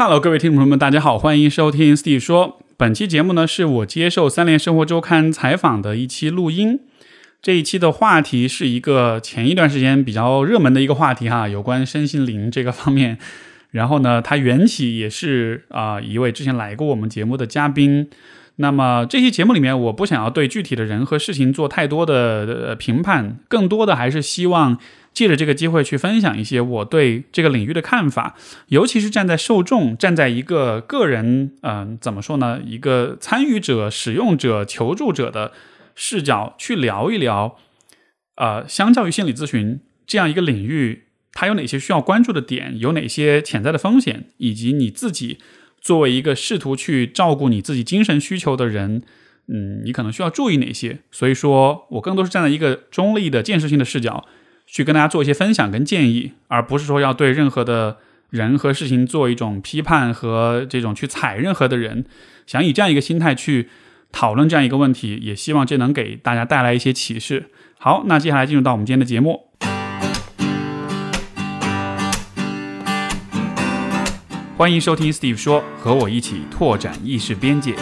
Hello，各位听众朋友们，大家好，欢迎收听 Steve 说。本期节目呢，是我接受三联生活周刊采访的一期录音。这一期的话题是一个前一段时间比较热门的一个话题哈，有关身心灵这个方面。然后呢，它缘起也是啊一位之前来过我们节目的嘉宾。那么这期节目里面，我不想要对具体的人和事情做太多的评判，更多的还是希望。借着这个机会去分享一些我对这个领域的看法，尤其是站在受众、站在一个个人，嗯，怎么说呢？一个参与者、使用者、求助者的视角去聊一聊，呃，相较于心理咨询这样一个领域，它有哪些需要关注的点，有哪些潜在的风险，以及你自己作为一个试图去照顾你自己精神需求的人，嗯，你可能需要注意哪些？所以说我更多是站在一个中立的、建设性的视角。去跟大家做一些分享跟建议，而不是说要对任何的人和事情做一种批判和这种去踩任何的人，想以这样一个心态去讨论这样一个问题，也希望这能给大家带来一些启示。好，那接下来进入到我们今天的节目，欢迎收听 Steve 说，和我一起拓展意识边界。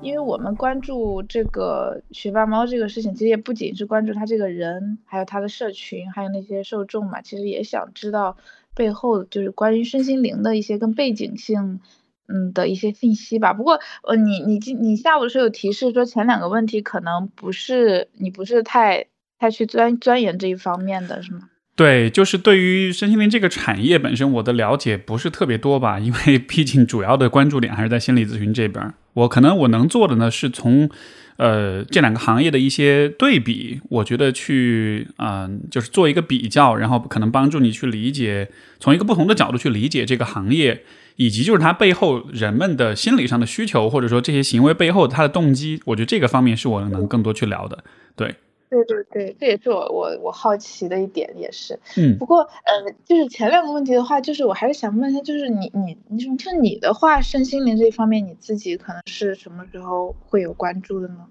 因为我们关注这个学霸猫这个事情，其实也不仅是关注他这个人，还有他的社群，还有那些受众嘛。其实也想知道背后就是关于身心灵的一些更背景性，嗯的一些信息吧。不过，呃，你你今你下午的时候有提示说前两个问题可能不是你不是太太去钻钻研这一方面的是吗？对，就是对于身心灵这个产业本身，我的了解不是特别多吧，因为 毕竟主要的关注点还是在心理咨询这边。我可能我能做的呢，是从，呃，这两个行业的一些对比，我觉得去，嗯，就是做一个比较，然后可能帮助你去理解，从一个不同的角度去理解这个行业，以及就是它背后人们的心理上的需求，或者说这些行为背后它的动机，我觉得这个方面是我能更多去聊的，对。对对对，这也是我我我好奇的一点，也是。嗯。不过，呃，就是前两个问题的话，就是我还是想问一下，就是你你你说就你的话，身心灵这一方面，你自己可能是什么时候会有关注的呢？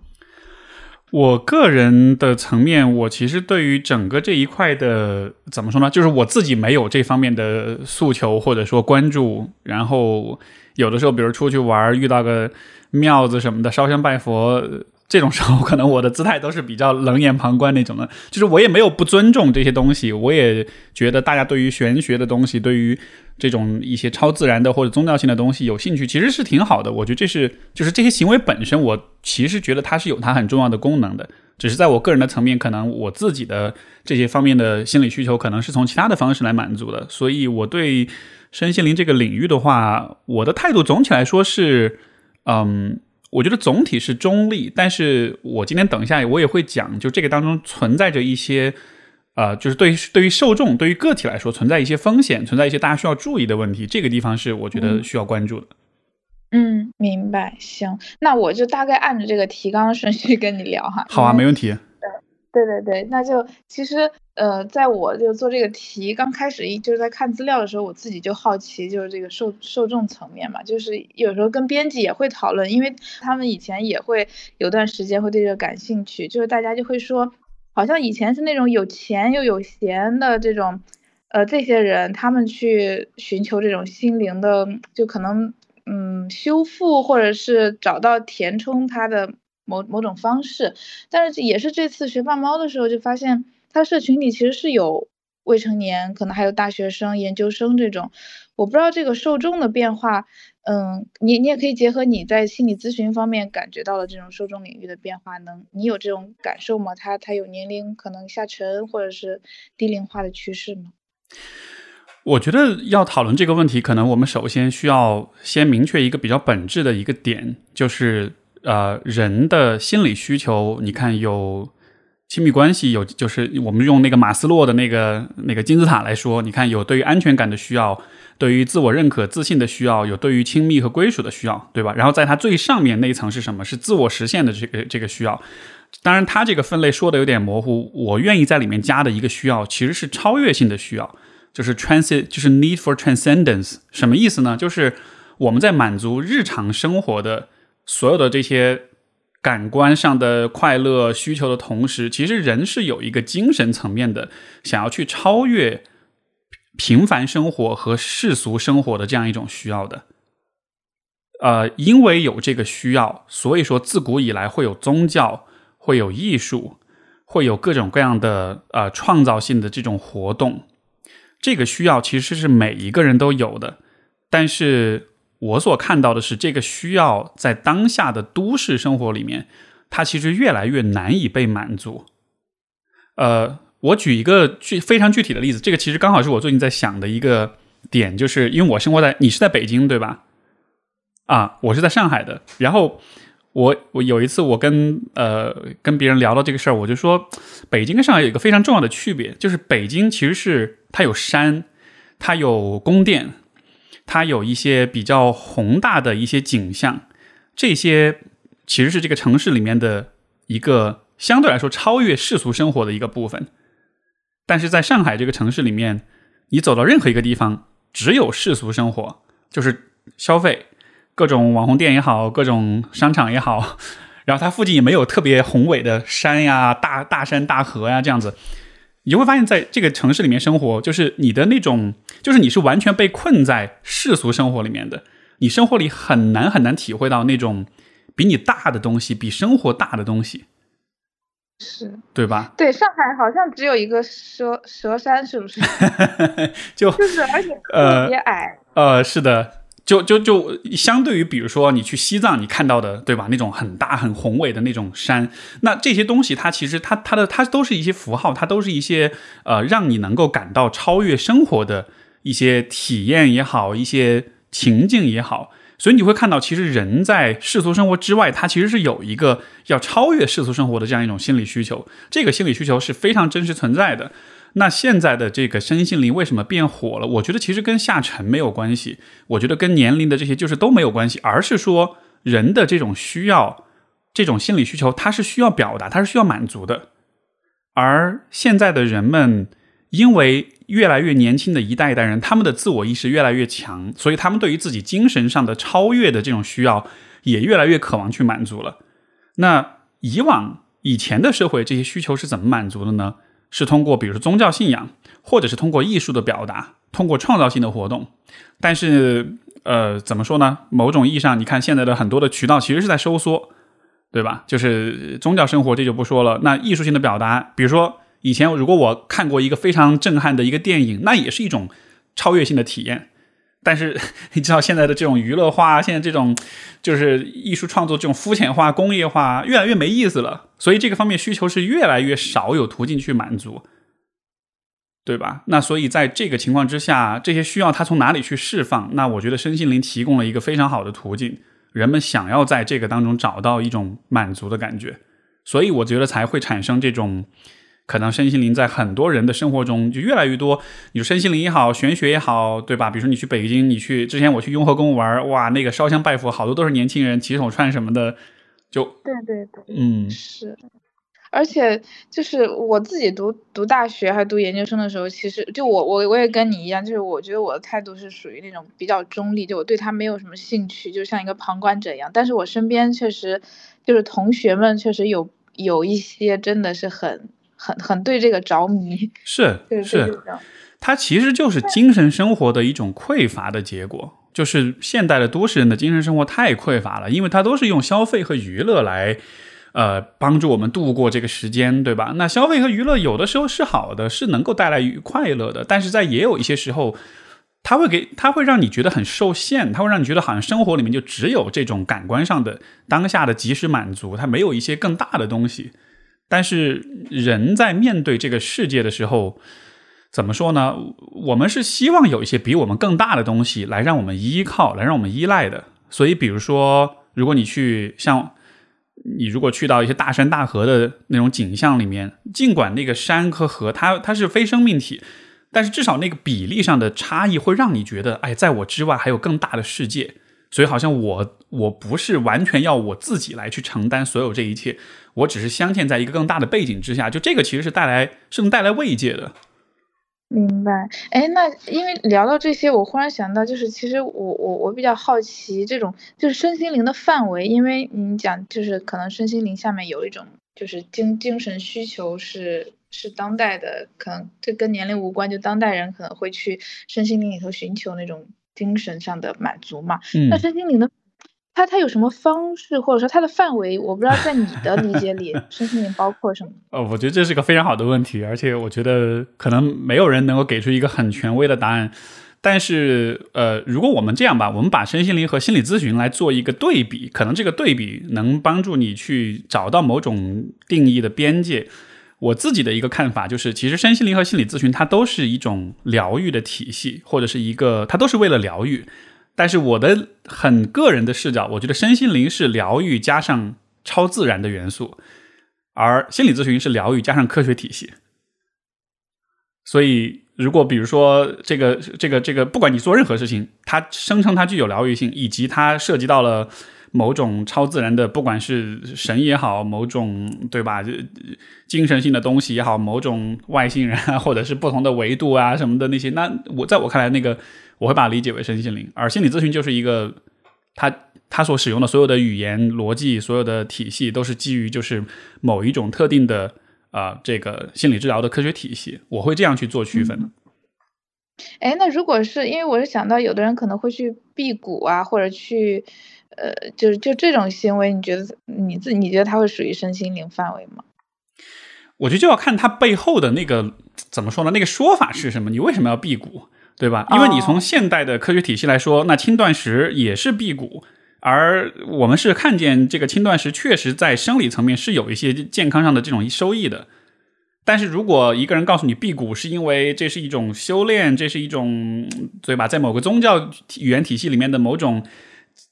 我个人的层面，我其实对于整个这一块的怎么说呢？就是我自己没有这方面的诉求或者说关注，然后有的时候，比如出去玩遇到个庙子什么的，烧香拜佛。这种时候，可能我的姿态都是比较冷眼旁观那种的，就是我也没有不尊重这些东西，我也觉得大家对于玄学的东西，对于这种一些超自然的或者宗教性的东西有兴趣，其实是挺好的。我觉得这是就是这些行为本身，我其实觉得它是有它很重要的功能的，只是在我个人的层面，可能我自己的这些方面的心理需求，可能是从其他的方式来满足的。所以我对身心灵这个领域的话，我的态度总体来说是，嗯。我觉得总体是中立，但是我今天等一下我也会讲，就这个当中存在着一些，呃，就是对于对于受众、对于个体来说存在一些风险，存在一些大家需要注意的问题，这个地方是我觉得需要关注的。嗯，明白。行，那我就大概按着这个提纲顺序跟你聊哈。好啊，没问题。对对对，那就其实呃，在我就做这个题刚开始一就是在看资料的时候，我自己就好奇，就是这个受受众层面嘛，就是有时候跟编辑也会讨论，因为他们以前也会有段时间会对这个感兴趣，就是大家就会说，好像以前是那种有钱又有闲的这种，呃，这些人他们去寻求这种心灵的，就可能嗯修复或者是找到填充他的。某某种方式，但是也是这次学霸猫的时候，就发现他社群里其实是有未成年，可能还有大学生、研究生这种。我不知道这个受众的变化，嗯，你你也可以结合你在心理咨询方面感觉到的这种受众领域的变化，能你有这种感受吗？他他有年龄可能下沉或者是低龄化的趋势吗？我觉得要讨论这个问题，可能我们首先需要先明确一个比较本质的一个点，就是。呃，人的心理需求，你看有亲密关系，有就是我们用那个马斯洛的那个那个金字塔来说，你看有对于安全感的需要，对于自我认可、自信的需要，有对于亲密和归属的需要，对吧？然后在它最上面那一层是什么？是自我实现的这个这个需要。当然，它这个分类说的有点模糊，我愿意在里面加的一个需要，其实是超越性的需要，就是 trans，就是 need for transcendence。什么意思呢？就是我们在满足日常生活的。所有的这些感官上的快乐需求的同时，其实人是有一个精神层面的，想要去超越平凡生活和世俗生活的这样一种需要的。呃，因为有这个需要，所以说自古以来会有宗教，会有艺术，会有各种各样的呃创造性的这种活动。这个需要其实是每一个人都有的，但是。我所看到的是，这个需要在当下的都市生活里面，它其实越来越难以被满足。呃，我举一个具非常具体的例子，这个其实刚好是我最近在想的一个点，就是因为我生活在你是在北京对吧？啊，我是在上海的。然后我我有一次我跟呃跟别人聊到这个事儿，我就说北京跟上海有一个非常重要的区别，就是北京其实是它有山，它有宫殿。它有一些比较宏大的一些景象，这些其实是这个城市里面的一个相对来说超越世俗生活的一个部分。但是在上海这个城市里面，你走到任何一个地方，只有世俗生活，就是消费，各种网红店也好，各种商场也好，然后它附近也没有特别宏伟的山呀、大大山大河呀这样子。你就会发现，在这个城市里面生活，就是你的那种，就是你是完全被困在世俗生活里面的。你生活里很难很难体会到那种比你大的东西，比生活大的东西，是对吧？对，上海好像只有一个蛇蛇山，是不是？就就是，而且特别矮。呃，是的。就就就相对于，比如说你去西藏，你看到的，对吧？那种很大很宏伟的那种山，那这些东西它其实它它的它都是一些符号，它都是一些呃让你能够感到超越生活的一些体验也好，一些情境也好。所以你会看到，其实人在世俗生活之外，他其实是有一个要超越世俗生活的这样一种心理需求。这个心理需求是非常真实存在的。那现在的这个身心灵为什么变火了？我觉得其实跟下沉没有关系，我觉得跟年龄的这些就是都没有关系，而是说人的这种需要，这种心理需求，它是需要表达，它是需要满足的。而现在的人们，因为越来越年轻的一代一代人，他们的自我意识越来越强，所以他们对于自己精神上的超越的这种需要，也越来越渴望去满足了。那以往以前的社会，这些需求是怎么满足的呢？是通过，比如说宗教信仰，或者是通过艺术的表达，通过创造性的活动。但是，呃，怎么说呢？某种意义上，你看现在的很多的渠道其实是在收缩，对吧？就是宗教生活这就不说了。那艺术性的表达，比如说以前如果我看过一个非常震撼的一个电影，那也是一种超越性的体验。但是你知道现在的这种娱乐化，现在这种就是艺术创作这种肤浅化、工业化越来越没意思了，所以这个方面需求是越来越少有途径去满足，对吧？那所以在这个情况之下，这些需要它从哪里去释放？那我觉得身心灵提供了一个非常好的途径，人们想要在这个当中找到一种满足的感觉，所以我觉得才会产生这种。可能身心灵在很多人的生活中就越来越多。你说身心灵也好，玄学也好，对吧？比如说你去北京，你去之前我去雍和宫玩，哇，那个烧香拜佛，好多都是年轻人骑手串什么的，就对对对，嗯，是。而且就是我自己读读大学还读研究生的时候，其实就我我我也跟你一样，就是我觉得我的态度是属于那种比较中立，就我对他没有什么兴趣，就像一个旁观者一样。但是我身边确实就是同学们确实有有一些真的是很。很很对这个着迷，是是，它其实就是精神生活的一种匮乏的结果。就是现代的都市人的精神生活太匮乏了，因为它都是用消费和娱乐来，呃，帮助我们度过这个时间，对吧？那消费和娱乐有的时候是好的，是能够带来快乐的，但是在也有一些时候，它会给它会让你觉得很受限，它会让你觉得好像生活里面就只有这种感官上的当下的及时满足，它没有一些更大的东西。但是人在面对这个世界的时候，怎么说呢？我们是希望有一些比我们更大的东西来让我们依靠，来让我们依赖的。所以，比如说，如果你去像你如果去到一些大山大河的那种景象里面，尽管那个山和河它它是非生命体，但是至少那个比例上的差异会让你觉得，哎，在我之外还有更大的世界。所以，好像我我不是完全要我自己来去承担所有这一切。我只是镶嵌在一个更大的背景之下，就这个其实是带来是能带来慰藉的。明白，哎，那因为聊到这些，我忽然想到，就是其实我我我比较好奇这种就是身心灵的范围，因为你讲就是可能身心灵下面有一种就是精精神需求是是当代的，可能这跟年龄无关，就当代人可能会去身心灵里头寻求那种精神上的满足嘛。那身心灵的。它它有什么方式，或者说它的范围，我不知道在你的理解里，身心灵包括什么？呃，我觉得这是个非常好的问题，而且我觉得可能没有人能够给出一个很权威的答案。但是，呃，如果我们这样吧，我们把身心灵和心理咨询来做一个对比，可能这个对比能帮助你去找到某种定义的边界。我自己的一个看法就是，其实身心灵和心理咨询它都是一种疗愈的体系，或者是一个，它都是为了疗愈。但是我的很个人的视角，我觉得身心灵是疗愈加上超自然的元素，而心理咨询是疗愈加上科学体系。所以，如果比如说这个这个这个，不管你做任何事情，它声称它具有疗愈性，以及它涉及到了某种超自然的，不管是神也好，某种对吧，精神性的东西也好，某种外星人啊，或者是不同的维度啊什么的那些，那我在我看来那个。我会把它理解为身心灵，而心理咨询就是一个，他他所使用的所有的语言逻辑、所有的体系，都是基于就是某一种特定的啊这个心理治疗的科学体系。我会这样去做区分。哎，那如果是因为我是想到有的人可能会去辟谷啊，或者去呃，就是就这种行为，你觉得你自你觉得它会属于身心灵范围吗？我觉得就要看它背后的那个怎么说呢？那个说法是什么？你为什么要辟谷？对吧？因为你从现代的科学体系来说，那轻断食也是辟谷，而我们是看见这个轻断食确实在生理层面是有一些健康上的这种收益的。但是如果一个人告诉你辟谷是因为这是一种修炼，这是一种对吧？在某个宗教语言体系里面的某种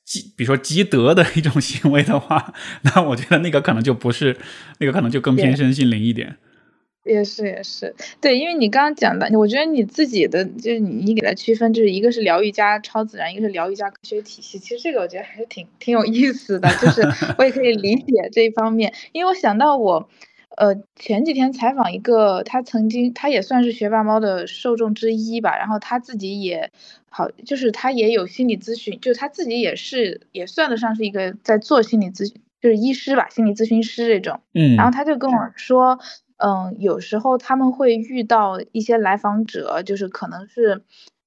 积，比如说积德的一种行为的话，那我觉得那个可能就不是，那个可能就更偏身心灵一点。也是也是，对，因为你刚刚讲的，我觉得你自己的就是你你给它区分，就是一个是疗愈加超自然，一个是疗愈加科学体系。其实这个我觉得还是挺挺有意思的，就是 我也可以理解这一方面。因为我想到我，呃，前几天采访一个，他曾经他也算是学霸猫的受众之一吧，然后他自己也好，就是他也有心理咨询，就他自己也是也算得上是一个在做心理咨询，就是医师吧，心理咨询师这种。嗯，然后他就跟我说。嗯，有时候他们会遇到一些来访者，就是可能是，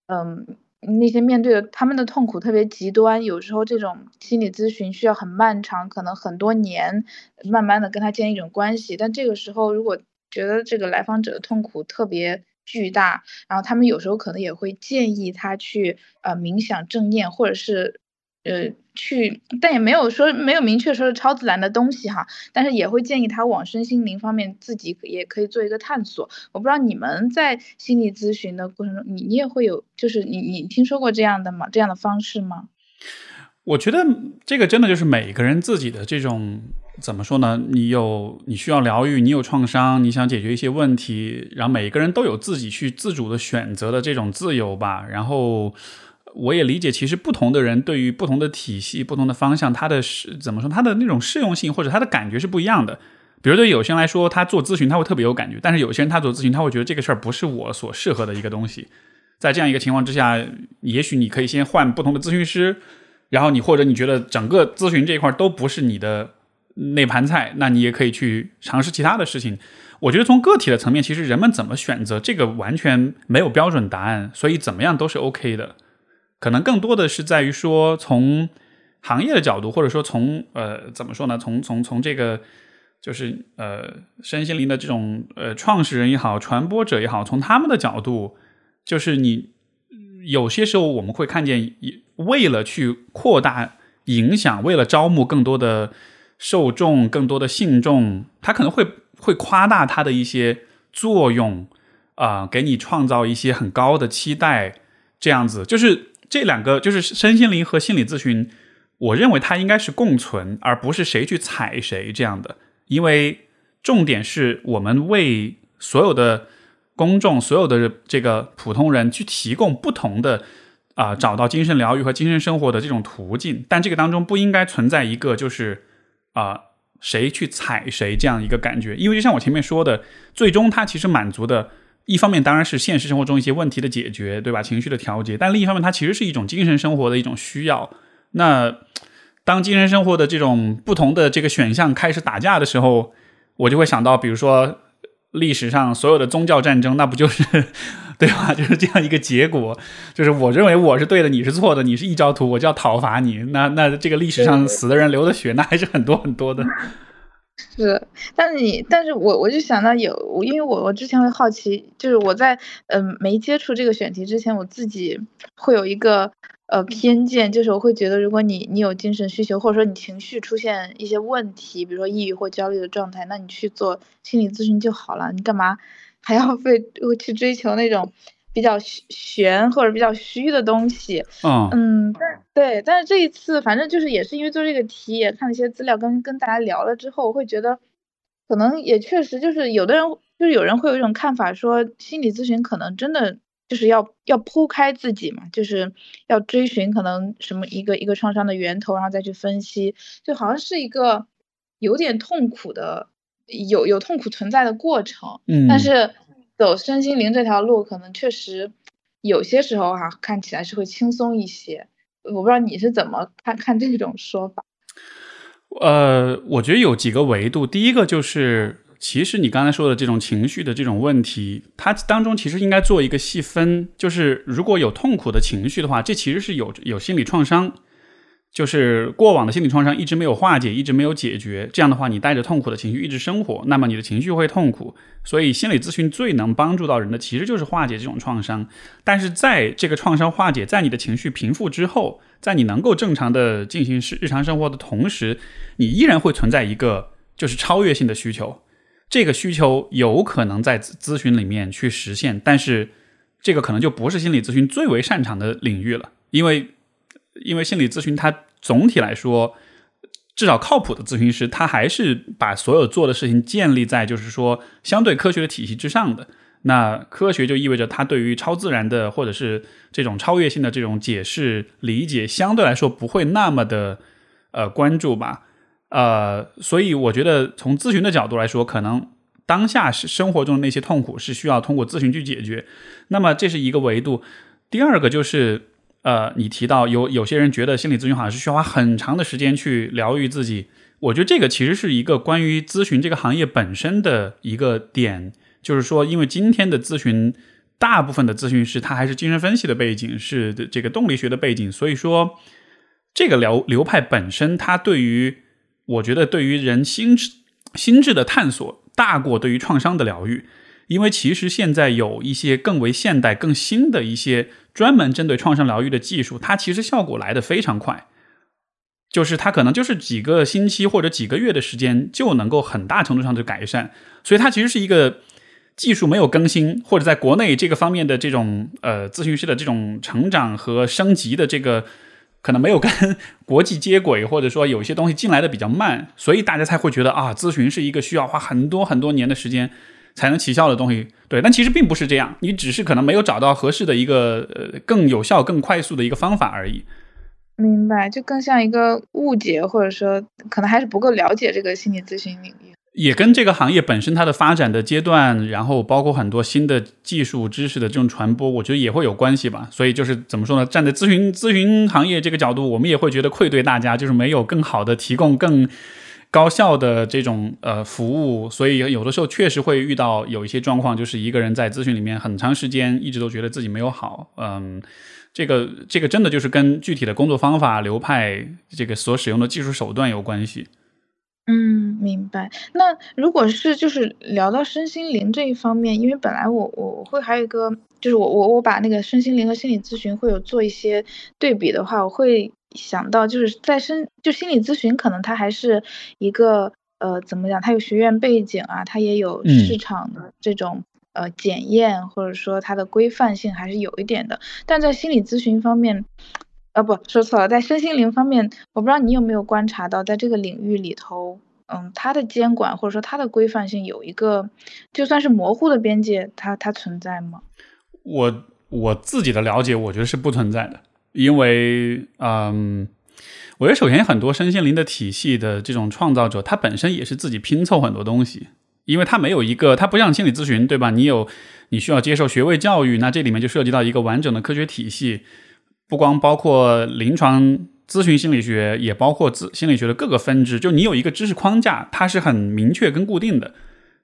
嗯，那些面对的他们的痛苦特别极端，有时候这种心理咨询需要很漫长，可能很多年，慢慢的跟他建立一种关系。但这个时候，如果觉得这个来访者的痛苦特别巨大，然后他们有时候可能也会建议他去呃冥想正念，或者是。呃，去，但也没有说没有明确说是超自然的东西哈，但是也会建议他往身心灵方面自己也可以做一个探索。我不知道你们在心理咨询的过程中，你你也会有，就是你你听说过这样的吗？这样的方式吗？我觉得这个真的就是每个人自己的这种怎么说呢？你有你需要疗愈，你有创伤，你想解决一些问题，然后每个人都有自己去自主的选择的这种自由吧，然后。我也理解，其实不同的人对于不同的体系、不同的方向，他的是怎么说，他的那种适用性或者他的感觉是不一样的。比如对有些人来说，他做咨询他会特别有感觉，但是有些人他做咨询他会觉得这个事儿不是我所适合的一个东西。在这样一个情况之下，也许你可以先换不同的咨询师，然后你或者你觉得整个咨询这一块都不是你的那盘菜，那你也可以去尝试其他的事情。我觉得从个体的层面，其实人们怎么选择这个完全没有标准答案，所以怎么样都是 OK 的。可能更多的是在于说，从行业的角度，或者说从呃怎么说呢？从从从这个就是呃身心灵的这种呃创始人也好，传播者也好，从他们的角度，就是你有些时候我们会看见，为了去扩大影响，为了招募更多的受众、更多的信众，他可能会会夸大他的一些作用啊，给你创造一些很高的期待，这样子就是。这两个就是身心灵和心理咨询，我认为它应该是共存，而不是谁去踩谁这样的。因为重点是我们为所有的公众、所有的这个普通人去提供不同的啊，找到精神疗愈和精神生活的这种途径。但这个当中不应该存在一个就是啊，谁去踩谁这样一个感觉。因为就像我前面说的，最终它其实满足的一方面当然是现实生活中一些问题的解决，对吧？情绪的调节，但另一方面它其实是一种精神生活的一种需要。那当精神生活的这种不同的这个选项开始打架的时候，我就会想到，比如说历史上所有的宗教战争，那不就是 对吧？就是这样一个结果，就是我认为我是对的，你是错的，你是异教徒，我就要讨伐你。那那这个历史上死的人流的血，那还是很多很多的。是，但是你，但是我我就想到有，因为我我之前会好奇，就是我在嗯没接触这个选题之前，我自己会有一个呃偏见，就是我会觉得，如果你你有精神需求，或者说你情绪出现一些问题，比如说抑郁或焦虑的状态，那你去做心理咨询就好了，你干嘛还要 被去追求那种？比较玄或者比较虚的东西，嗯。嗯，但对，但是这一次反正就是也是因为做这个题，也看了一些资料，跟跟大家聊了之后，我会觉得可能也确实就是有的人就是有人会有一种看法，说心理咨询可能真的就是要要剖开自己嘛，就是要追寻可能什么一个一个创伤的源头，然后再去分析，就好像是一个有点痛苦的有有痛苦存在的过程，嗯，但是。走身心灵这条路，可能确实有些时候哈，看起来是会轻松一些。我不知道你是怎么看看这种说法。呃，我觉得有几个维度。第一个就是，其实你刚才说的这种情绪的这种问题，它当中其实应该做一个细分。就是如果有痛苦的情绪的话，这其实是有有心理创伤。就是过往的心理创伤一直没有化解，一直没有解决。这样的话，你带着痛苦的情绪一直生活，那么你的情绪会痛苦。所以，心理咨询最能帮助到人的，其实就是化解这种创伤。但是，在这个创伤化解，在你的情绪平复之后，在你能够正常的进行日日常生活的同时，你依然会存在一个就是超越性的需求。这个需求有可能在咨询里面去实现，但是这个可能就不是心理咨询最为擅长的领域了，因为。因为心理咨询，它总体来说，至少靠谱的咨询师，他还是把所有做的事情建立在就是说相对科学的体系之上的。那科学就意味着他对于超自然的或者是这种超越性的这种解释理解，相对来说不会那么的呃关注吧。呃，所以我觉得从咨询的角度来说，可能当下是生活中的那些痛苦是需要通过咨询去解决。那么这是一个维度。第二个就是。呃，你提到有有些人觉得心理咨询好像是需要花很长的时间去疗愈自己，我觉得这个其实是一个关于咨询这个行业本身的一个点，就是说，因为今天的咨询大部分的咨询师他还是精神分析的背景，是这个动力学的背景，所以说这个流流派本身，它对于我觉得对于人心智心智的探索大过对于创伤的疗愈。因为其实现在有一些更为现代、更新的一些专门针对创伤疗愈的技术，它其实效果来得非常快，就是它可能就是几个星期或者几个月的时间就能够很大程度上的改善，所以它其实是一个技术没有更新，或者在国内这个方面的这种呃咨询师的这种成长和升级的这个可能没有跟国际接轨，或者说有一些东西进来的比较慢，所以大家才会觉得啊，咨询是一个需要花很多很多年的时间。才能起效的东西，对，但其实并不是这样，你只是可能没有找到合适的一个呃更有效、更快速的一个方法而已。明白，就更像一个误解，或者说可能还是不够了解这个心理咨询领域。也跟这个行业本身它的发展的阶段，然后包括很多新的技术知识的这种传播，我觉得也会有关系吧。所以就是怎么说呢？站在咨询咨询行业这个角度，我们也会觉得愧对大家，就是没有更好的提供更。高效的这种呃服务，所以有的时候确实会遇到有一些状况，就是一个人在咨询里面很长时间，一直都觉得自己没有好。嗯，这个这个真的就是跟具体的工作方法、流派，这个所使用的技术手段有关系。嗯，明白。那如果是就是聊到身心灵这一方面，因为本来我我会还有一个，就是我我我把那个身心灵和心理咨询会有做一些对比的话，我会。想到就是在身就心理咨询，可能它还是一个呃怎么讲？它有学院背景啊，它也有市场的这种呃检验，或者说它的规范性还是有一点的。但在心理咨询方面，呃不说错了，在身心灵方面，我不知道你有没有观察到，在这个领域里头，嗯，它的监管或者说它的规范性有一个就算是模糊的边界，它它存在吗？我我自己的了解，我觉得是不存在的。因为，嗯，我觉得首先很多身心灵的体系的这种创造者，他本身也是自己拼凑很多东西。因为他没有一个，他不像心理咨询，对吧？你有你需要接受学位教育，那这里面就涉及到一个完整的科学体系，不光包括临床咨询心理学，也包括自心理学的各个分支。就你有一个知识框架，它是很明确跟固定的，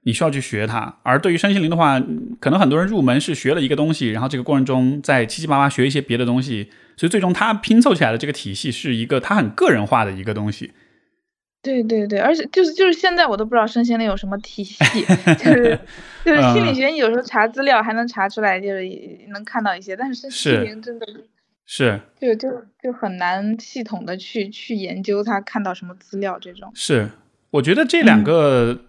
你需要去学它。而对于身心灵的话，可能很多人入门是学了一个东西，然后这个过程中在七七八八学一些别的东西，所以最终他拼凑起来的这个体系是一个他很个人化的一个东西。对对对，而且就是就是现在我都不知道身心灵有什么体系，就是就是心理学，你有时候查资料还能查出来，就是能看到一些，但是身心灵真的是就就就很难系统的去去研究它，看到什么资料这种。是，我觉得这两个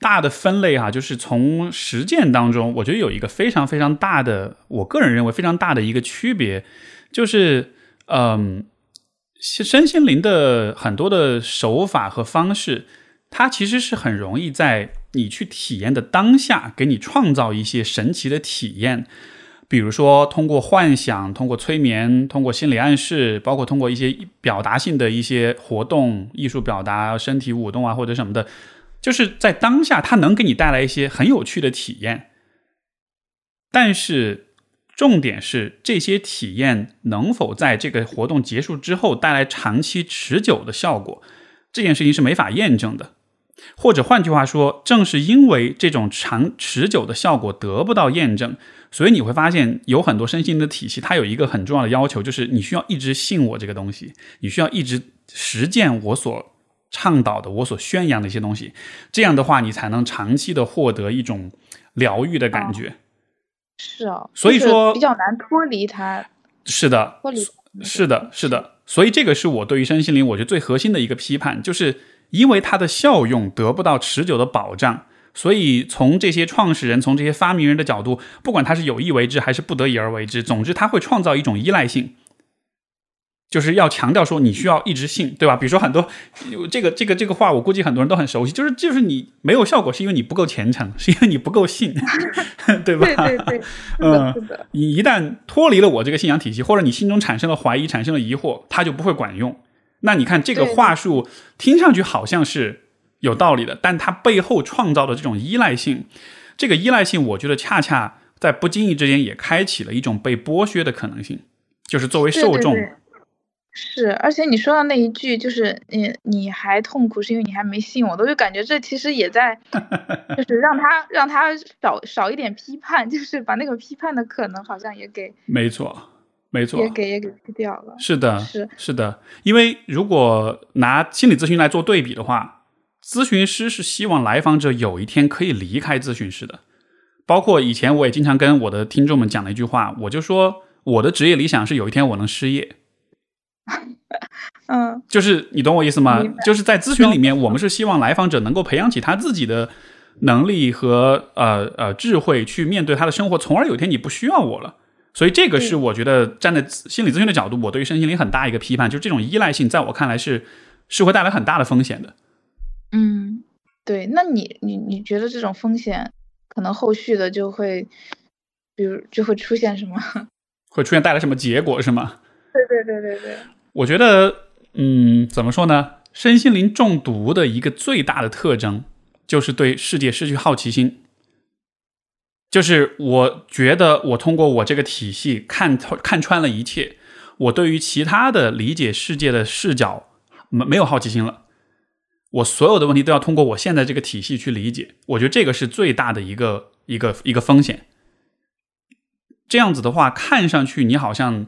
大的分类哈，就是从实践当中，我觉得有一个非常非常大的，我个人认为非常大的一个区别，就是嗯。身心灵的很多的手法和方式，它其实是很容易在你去体验的当下，给你创造一些神奇的体验。比如说，通过幻想，通过催眠，通过心理暗示，包括通过一些表达性的一些活动、艺术表达、身体舞动啊，或者什么的，就是在当下，它能给你带来一些很有趣的体验。但是。重点是这些体验能否在这个活动结束之后带来长期持久的效果，这件事情是没法验证的。或者换句话说，正是因为这种长持久的效果得不到验证，所以你会发现有很多身心的体系，它有一个很重要的要求，就是你需要一直信我这个东西，你需要一直实践我所倡导的、我所宣扬的一些东西，这样的话，你才能长期的获得一种疗愈的感觉。是哦，所以说比较难脱离它。是的，脱离是的，是的。所以这个是我对于身心灵，我觉得最核心的一个批判，就是因为它的效用得不到持久的保障，所以从这些创始人、从这些发明人的角度，不管他是有意为之还是不得已而为之，总之他会创造一种依赖性。就是要强调说，你需要一直信，对吧？比如说很多这个这个这个话，我估计很多人都很熟悉。就是就是你没有效果，是因为你不够虔诚，是因为你不够信，对吧？对对对，嗯，你一旦脱离了我这个信仰体系，或者你心中产生了怀疑，产生了疑惑，它就不会管用。那你看这个话术听上去好像是有道理的，但它背后创造的这种依赖性，这个依赖性，我觉得恰恰在不经意之间也开启了一种被剥削的可能性，就是作为受众。是，而且你说到那一句，就是你你还痛苦，是因为你还没信我，我就感觉这其实也在，就是让他让他少少一点批判，就是把那个批判的可能好像也给，没错，没错，也给也给去掉了。是的，是是的，因为如果拿心理咨询来做对比的话，咨询师是希望来访者有一天可以离开咨询室的，包括以前我也经常跟我的听众们讲了一句话，我就说我的职业理想是有一天我能失业。嗯，就是你懂我意思吗？就是在咨询里面，我们是希望来访者能够培养起他自己的能力和呃呃智慧，去面对他的生活，从而有一天你不需要我了。所以这个是我觉得站在心理咨询的角度，我对于身心灵很大一个批判，就是这种依赖性，在我看来是是会带来很大的风险的。嗯，对，那你你你觉得这种风险可能后续的就会，比如就会出现什么？会出现带来什么结果是吗？对对对对对，我觉得，嗯，怎么说呢？身心灵中毒的一个最大的特征，就是对世界失去好奇心。就是我觉得，我通过我这个体系看透、看穿了一切，我对于其他的理解世界的视角没没有好奇心了。我所有的问题都要通过我现在这个体系去理解。我觉得这个是最大的一个一个一个风险。这样子的话，看上去你好像。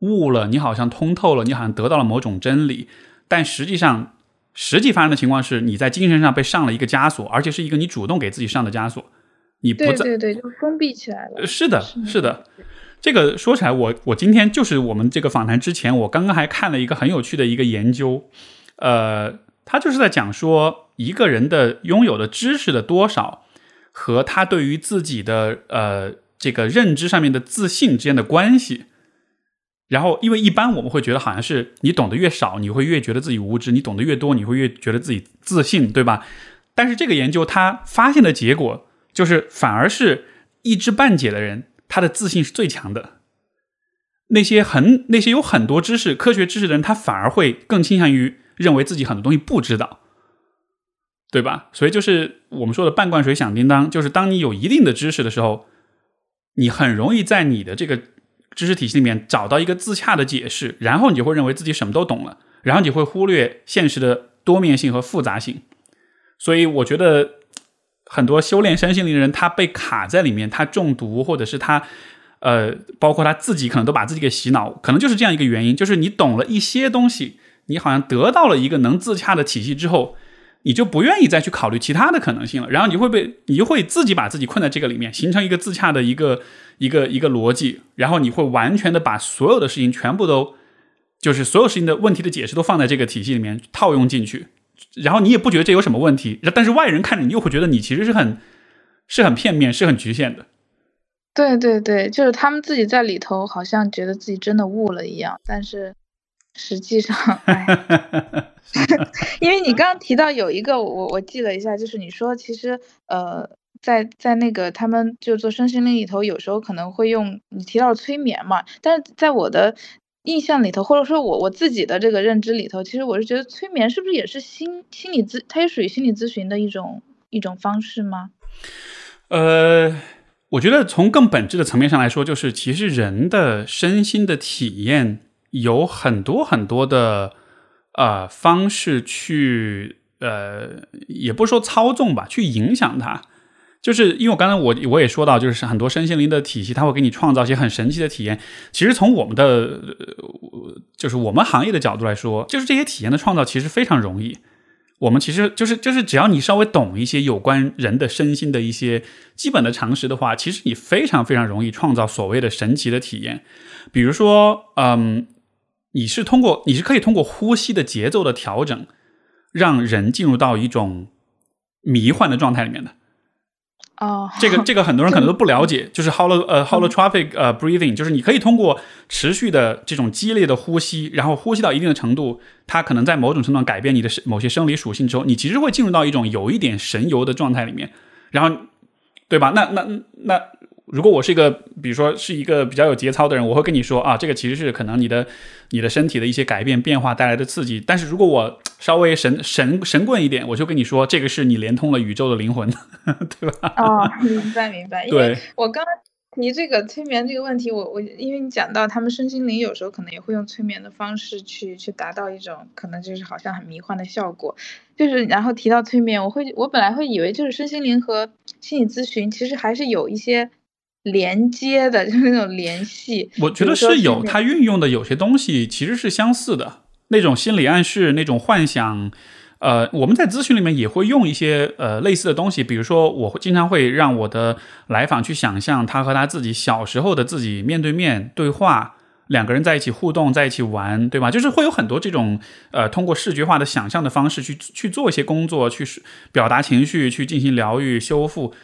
悟了，你好像通透了，你好像得到了某种真理，但实际上，实际发生的情况是，你在精神上被上了一个枷锁，而且是一个你主动给自己上的枷锁。你不对对，就封闭起来了。是的，是的。这个说起来，我我今天就是我们这个访谈之前，我刚刚还看了一个很有趣的一个研究，呃，他就是在讲说一个人的拥有的知识的多少和他对于自己的呃这个认知上面的自信之间的关系。然后，因为一般我们会觉得，好像是你懂得越少，你会越觉得自己无知；你懂得越多，你会越觉得自己自信，对吧？但是这个研究他发现的结果，就是反而是一知半解的人，他的自信是最强的。那些很那些有很多知识、科学知识的人，他反而会更倾向于认为自己很多东西不知道。对吧？所以就是我们说的半罐水响叮当，就是当你有一定的知识的时候，你很容易在你的这个知识体系里面找到一个自洽的解释，然后你就会认为自己什么都懂了，然后你会忽略现实的多面性和复杂性。所以我觉得很多修炼身心灵的人，他被卡在里面，他中毒，或者是他。呃，包括他自己可能都把自己给洗脑，可能就是这样一个原因，就是你懂了一些东西，你好像得到了一个能自洽的体系之后，你就不愿意再去考虑其他的可能性了，然后你会被，你就会自己把自己困在这个里面，形成一个自洽的一个一个一个逻辑，然后你会完全的把所有的事情全部都，就是所有事情的问题的解释都放在这个体系里面套用进去，然后你也不觉得这有什么问题，但是外人看着你又会觉得你其实是很是很片面，是很局限的。对对对，就是他们自己在里头，好像觉得自己真的悟了一样，但是实际上，因为你刚刚提到有一个，我我记了一下，就是你说其实呃，在在那个他们就做身心灵里头，有时候可能会用你提到催眠嘛，但是在我的印象里头，或者说我我自己的这个认知里头，其实我是觉得催眠是不是也是心心理咨，它也属于心理咨询的一种一种方式吗？呃。我觉得从更本质的层面上来说，就是其实人的身心的体验有很多很多的呃方式去呃，也不说操纵吧，去影响它。就是因为我刚才我我也说到，就是很多身心灵的体系，它会给你创造一些很神奇的体验。其实从我们的就是我们行业的角度来说，就是这些体验的创造其实非常容易。我们其实就是就是，只要你稍微懂一些有关人的身心的一些基本的常识的话，其实你非常非常容易创造所谓的神奇的体验。比如说，嗯，你是通过你是可以通过呼吸的节奏的调整，让人进入到一种迷幻的状态里面的。哦，这个 这个很多人可能都不了解，就是 holo 呃 holotropic 呃 breathing，就是你可以通过持续的这种激烈的呼吸，然后呼吸到一定的程度，它可能在某种程度上改变你的某些生理属性之后，你其实会进入到一种有一点神游的状态里面，然后，对吧？那那那。如果我是一个，比如说是一个比较有节操的人，我会跟你说啊，这个其实是可能你的你的身体的一些改变变化带来的刺激。但是如果我稍微神神神棍一点，我就跟你说，这个是你连通了宇宙的灵魂，对吧？哦，明白明白。因为我刚你这个催眠这个问题，我我因为你讲到他们身心灵有时候可能也会用催眠的方式去去达到一种可能就是好像很迷幻的效果，就是然后提到催眠，我会我本来会以为就是身心灵和心理咨询其实还是有一些。连接的，就是那种联系。我觉得是有，它运用的有些东西其实是相似的，那种心理暗示，那种幻想。呃，我们在咨询里面也会用一些呃类似的东西，比如说，我会经常会让我的来访去想象他和他自己小时候的自己面对面对话，两个人在一起互动，在一起玩，对吧？就是会有很多这种呃通过视觉化的想象的方式去去做一些工作，去表达情绪，去进行疗愈修复。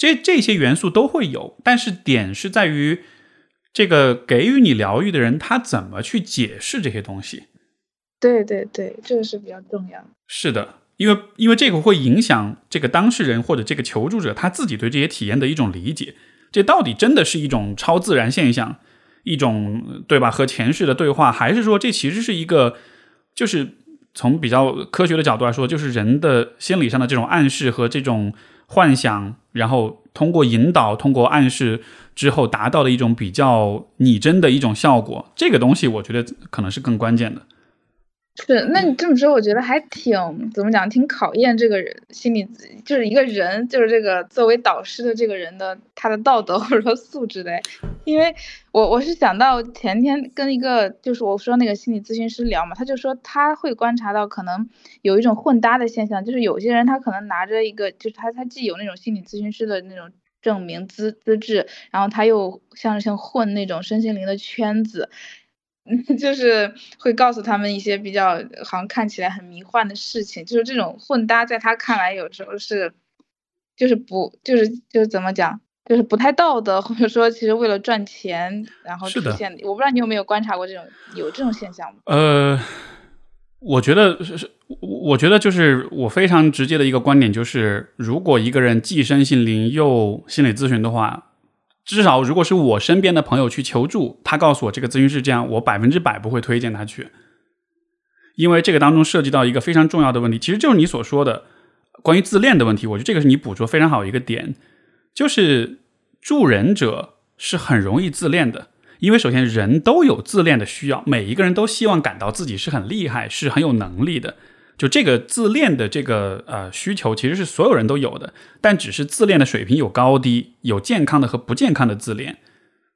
这这些元素都会有，但是点是在于这个给予你疗愈的人，他怎么去解释这些东西？对对对，这个是比较重要。是的，因为因为这个会影响这个当事人或者这个求助者他自己对这些体验的一种理解。这到底真的是一种超自然现象，一种对吧？和前世的对话，还是说这其实是一个，就是从比较科学的角度来说，就是人的心理上的这种暗示和这种。幻想，然后通过引导、通过暗示之后，达到的一种比较拟真的一种效果，这个东西我觉得可能是更关键的。是，那你这么说，我觉得还挺怎么讲，挺考验这个人心理，就是一个人，就是这个作为导师的这个人的他的道德或者说素质的。因为我我是想到前天跟一个就是我说那个心理咨询师聊嘛，他就说他会观察到可能有一种混搭的现象，就是有些人他可能拿着一个，就是他他既有那种心理咨询师的那种证明资资质，然后他又像是像混那种身心灵的圈子。就是会告诉他们一些比较好像看起来很迷幻的事情，就是这种混搭，在他看来有时候是，就是不，就是就是怎么讲，就是不太道德，或者说其实为了赚钱，然后出现。我不知道你有没有观察过这种有这种现象吗？呃，我觉得是是，我觉得就是我非常直接的一个观点就是，如果一个人既身心灵又心理咨询的话。至少，如果是我身边的朋友去求助，他告诉我这个咨询师这样，我百分之百不会推荐他去，因为这个当中涉及到一个非常重要的问题，其实就是你所说的，关于自恋的问题，我觉得这个是你捕捉非常好一个点，就是助人者是很容易自恋的，因为首先人都有自恋的需要，每一个人都希望感到自己是很厉害，是很有能力的。就这个自恋的这个呃需求，其实是所有人都有的，但只是自恋的水平有高低，有健康的和不健康的自恋。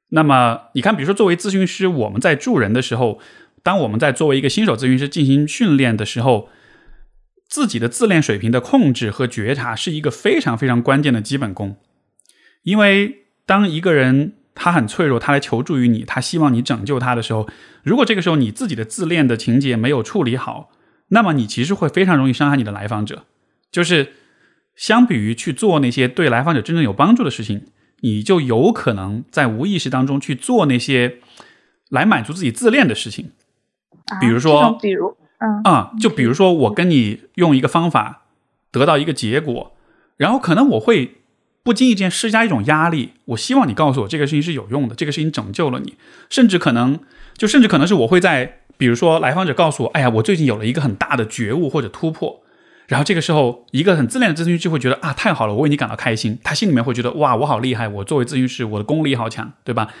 那么你看，比如说作为咨询师，我们在助人的时候，当我们在作为一个新手咨询师进行训练的时候，自己的自恋水平的控制和觉察是一个非常非常关键的基本功。因为当一个人他很脆弱，他来求助于你，他希望你拯救他的时候，如果这个时候你自己的自恋的情节没有处理好，那么你其实会非常容易伤害你的来访者，就是相比于去做那些对来访者真正有帮助的事情，你就有可能在无意识当中去做那些来满足自己自恋的事情，比如说，比如，嗯啊，就比如说我跟你用一个方法得到一个结果，然后可能我会不经意间施加一种压力，我希望你告诉我这个事情是有用的，这个事情拯救了你，甚至可能就甚至可能是我会在。比如说，来访者告诉我：“哎呀，我最近有了一个很大的觉悟或者突破。”然后这个时候，一个很自恋的咨询师就会觉得：“啊，太好了，我为你感到开心。”他心里面会觉得：“哇，我好厉害，我作为咨询师，我的功力好强，对吧？”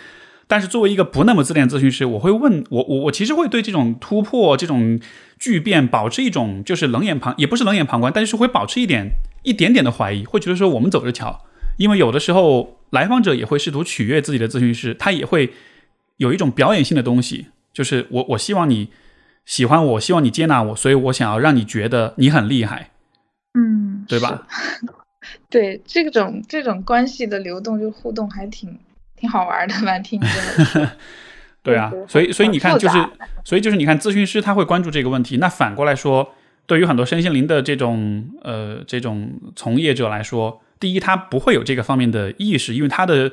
但是作为一个不那么自恋的咨询师，我会问我我我其实会对这种突破、这种巨变保持一种就是冷眼旁，也不是冷眼旁观，但是会保持一点一点点的怀疑，会觉得说我们走着瞧。因为有的时候来访者也会试图取悦自己的咨询师，他也会有一种表演性的东西。就是我，我希望你喜欢我，希望你接纳我，所以我想要让你觉得你很厉害，嗯，对吧？对，这种这种关系的流动就互动还挺挺好玩的，蛮听着。对啊，所以所以你看，就是所以就是你看，咨询师他会关注这个问题。那反过来说，对于很多身心灵的这种呃这种从业者来说，第一，他不会有这个方面的意识，因为他的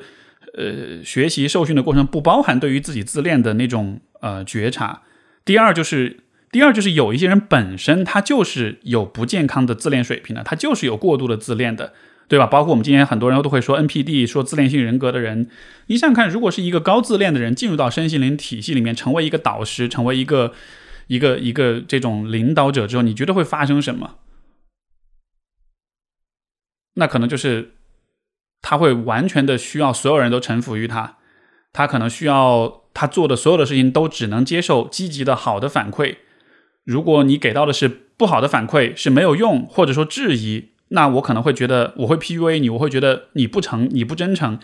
呃学习受训的过程不包含对于自己自恋的那种。呃，觉察。第二就是，第二就是有一些人本身他就是有不健康的自恋水平的，他就是有过度的自恋的，对吧？包括我们今天很多人都会说 NPD，说自恋性人格的人。你想想看，如果是一个高自恋的人进入到身心灵体系里面，成为一个导师，成为一个一个一个这种领导者之后，你觉得会发生什么？那可能就是他会完全的需要所有人都臣服于他，他可能需要。他做的所有的事情都只能接受积极的好的反馈。如果你给到的是不好的反馈，是没有用，或者说质疑，那我可能会觉得我会 PUA 你，我会觉得你不诚、你不真诚、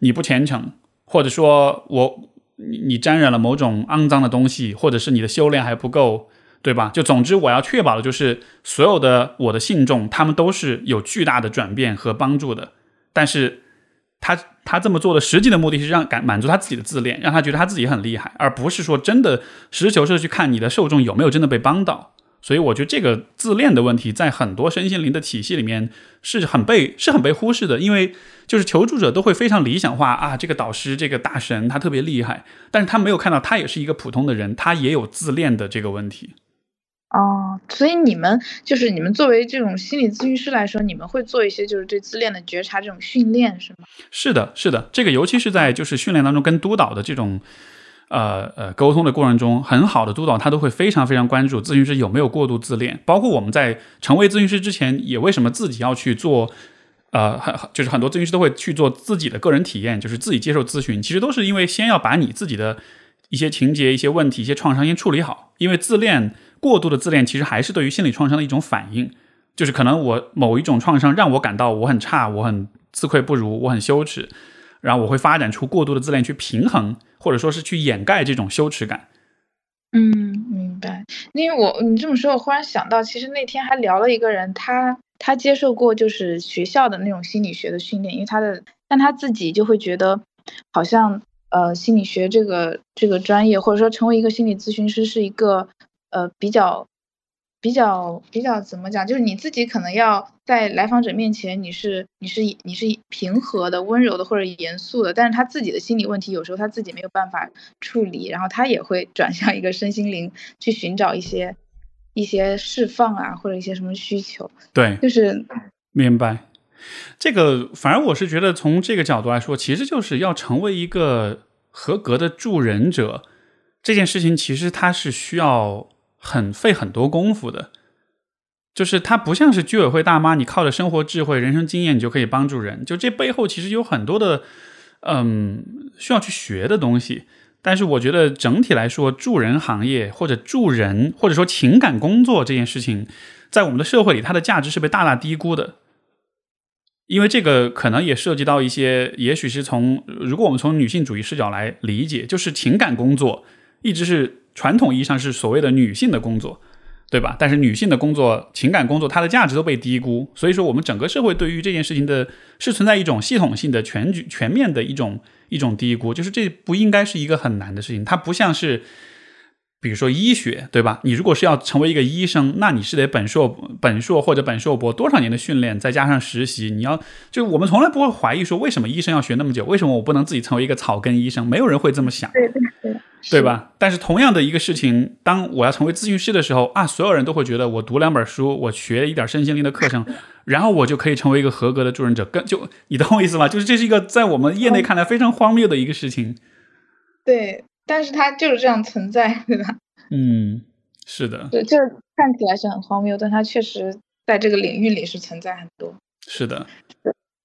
你不虔诚，或者说我你你沾染了某种肮脏的东西，或者是你的修炼还不够，对吧？就总之，我要确保的就是所有的我的信众，他们都是有巨大的转变和帮助的。但是。他他这么做的实际的目的是让感满足他自己的自恋，让他觉得他自己很厉害，而不是说真的实事求是去看你的受众有没有真的被帮到。所以我觉得这个自恋的问题在很多身心灵的体系里面是很被 是很被忽视的，因为就是求助者都会非常理想化啊，这个导师这个大神他特别厉害，但是他没有看到他也是一个普通的人，他也有自恋的这个问题。哦，所以你们就是你们作为这种心理咨询师来说，你们会做一些就是对自恋的觉察这种训练，是吗？是的，是的，这个尤其是在就是训练当中跟督导的这种呃呃沟通的过程中，很好的督导他都会非常非常关注咨询师有没有过度自恋。包括我们在成为咨询师之前，也为什么自己要去做呃很就是很多咨询师都会去做自己的个人体验，就是自己接受咨询，其实都是因为先要把你自己的一些情节、一些问题、一些创伤先处理好，因为自恋。过度的自恋其实还是对于心理创伤的一种反应，就是可能我某一种创伤让我感到我很差，我很自愧不如，我很羞耻，然后我会发展出过度的自恋去平衡，或者说是去掩盖这种羞耻感。嗯，明白。因为我你这么说，我忽然想到，其实那天还聊了一个人，他他接受过就是学校的那种心理学的训练，因为他的但他自己就会觉得好像呃心理学这个这个专业，或者说成为一个心理咨询师是一个。呃，比较，比较，比较怎么讲？就是你自己可能要在来访者面前，你是你是你是平和的、温柔的或者严肃的，但是他自己的心理问题有时候他自己没有办法处理，然后他也会 转向一个身心灵去寻找一些一些释放啊，或者一些什么需求。对，就是明白这个。反正我是觉得从这个角度来说，其实就是要成为一个合格的助人者，这件事情其实它是需要。很费很多功夫的，就是它不像是居委会大妈，你靠着生活智慧、人生经验，你就可以帮助人。就这背后其实有很多的，嗯，需要去学的东西。但是我觉得整体来说，助人行业或者助人或者说情感工作这件事情，在我们的社会里，它的价值是被大大低估的。因为这个可能也涉及到一些，也许是从如果我们从女性主义视角来理解，就是情感工作一直是传统意义上是所谓的女性的工作，对吧？但是女性的工作、情感工作，它的价值都被低估，所以说我们整个社会对于这件事情的是存在一种系统性的、全局全面的一种一种低估，就是这不应该是一个很难的事情，它不像是。比如说医学，对吧？你如果是要成为一个医生，那你是得本硕、本硕或者本硕博多少年的训练，再加上实习。你要就我们从来不会怀疑说，为什么医生要学那么久？为什么我不能自己成为一个草根医生？没有人会这么想，对对对，对吧？但是同样的一个事情，当我要成为咨询师的时候啊，所有人都会觉得我读两本书，我学一点身心灵的课程，然后我就可以成为一个合格的助人者。跟就你懂我意思吗？就是这是一个在我们业内看来非常荒谬的一个事情。对。但是它就是这样存在，对吧？嗯，是的，对，就是看起来是很荒谬，但它确实在这个领域里是存在很多。是的，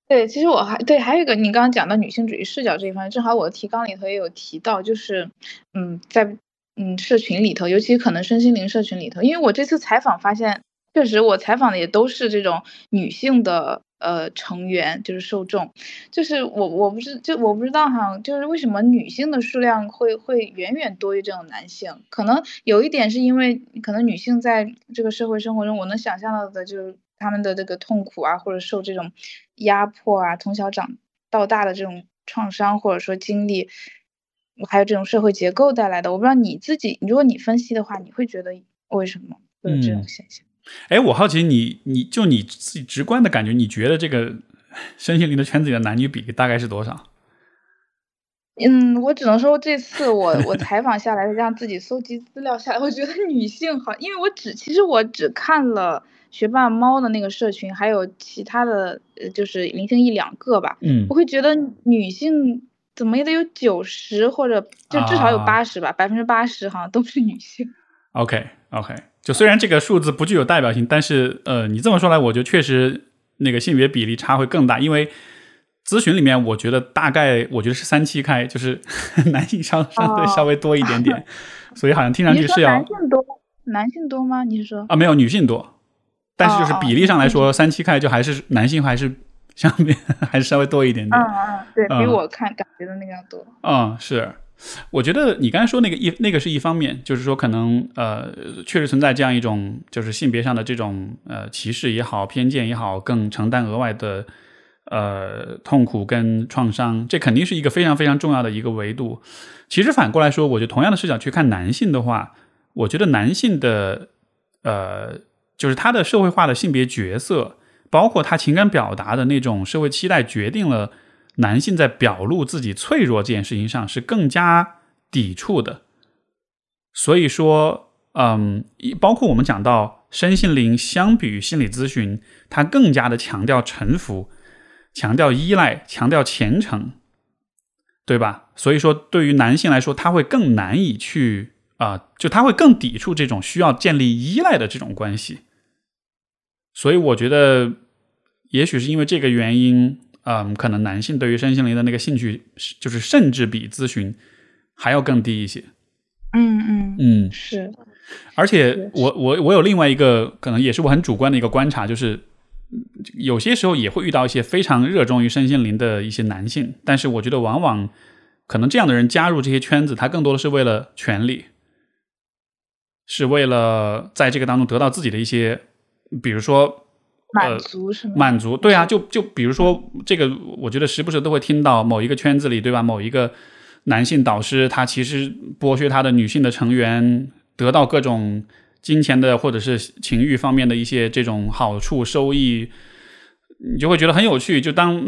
对，其实我还对还有一个，你刚刚讲到女性主义视角这一方面，正好我的提纲里头也有提到，就是嗯，在嗯社群里头，尤其可能身心灵社群里头，因为我这次采访发现，确实我采访的也都是这种女性的。呃，成员就是受众，就是我，我不是就我不知道哈，就是为什么女性的数量会会远远多于这种男性？可能有一点是因为，可能女性在这个社会生活中，我能想象到的就是他们的这个痛苦啊，或者受这种压迫啊，从小长到大的这种创伤，或者说经历，还有这种社会结构带来的。我不知道你自己，如果你分析的话，你会觉得为什么会有这种现象？哎，我好奇你，你就你自己直观的感觉，你觉得这个身心灵的圈子里的男女比例大概是多少？嗯，我只能说这次我我采访下来，让自己搜集资料下来，我觉得女性好，因为我只其实我只看了学霸猫的那个社群，还有其他的，呃，就是零星一两个吧。嗯，我会觉得女性怎么也得有九十或者就至少有八十吧，百分之八十好像都是女性。OK OK。就虽然这个数字不具有代表性，但是呃，你这么说来，我觉得确实那个性别比例差会更大。因为咨询里面，我觉得大概我觉得是三七开，就是 男性相相对稍微多一点点，所以好像听上去是要男性多，男性多吗？你是说啊？没有女性多，但是就是比例上来说，三七开就还是男性还是相 比还是稍微多一点点。嗯嗯，对比我看感觉的那个要多。嗯，是。我觉得你刚才说那个一那个是一方面，就是说可能呃确实存在这样一种就是性别上的这种呃歧视也好偏见也好，更承担额外的呃痛苦跟创伤，这肯定是一个非常非常重要的一个维度。其实反过来说，我觉得同样的视角去看男性的话，我觉得男性的呃就是他的社会化的性别角色，包括他情感表达的那种社会期待，决定了。男性在表露自己脆弱这件事情上是更加抵触的，所以说，嗯，包括我们讲到身心灵，相比于心理咨询，它更加的强调臣服，强调依赖，强调虔诚，对吧？所以说，对于男性来说，他会更难以去啊，就他会更抵触这种需要建立依赖的这种关系。所以，我觉得，也许是因为这个原因。嗯，可能男性对于身心灵的那个兴趣，就是甚至比咨询还要更低一些。嗯嗯嗯，是。而且我我我有另外一个可能也是我很主观的一个观察，就是有些时候也会遇到一些非常热衷于身心灵的一些男性，但是我觉得往往可能这样的人加入这些圈子，他更多的是为了权利，是为了在这个当中得到自己的一些，比如说。满足是吗？满足，对啊，就就比如说这个，我觉得时不时都会听到某一个圈子里，对吧？某一个男性导师，他其实剥削他的女性的成员，得到各种金钱的或者是情欲方面的一些这种好处收益，你就会觉得很有趣。就当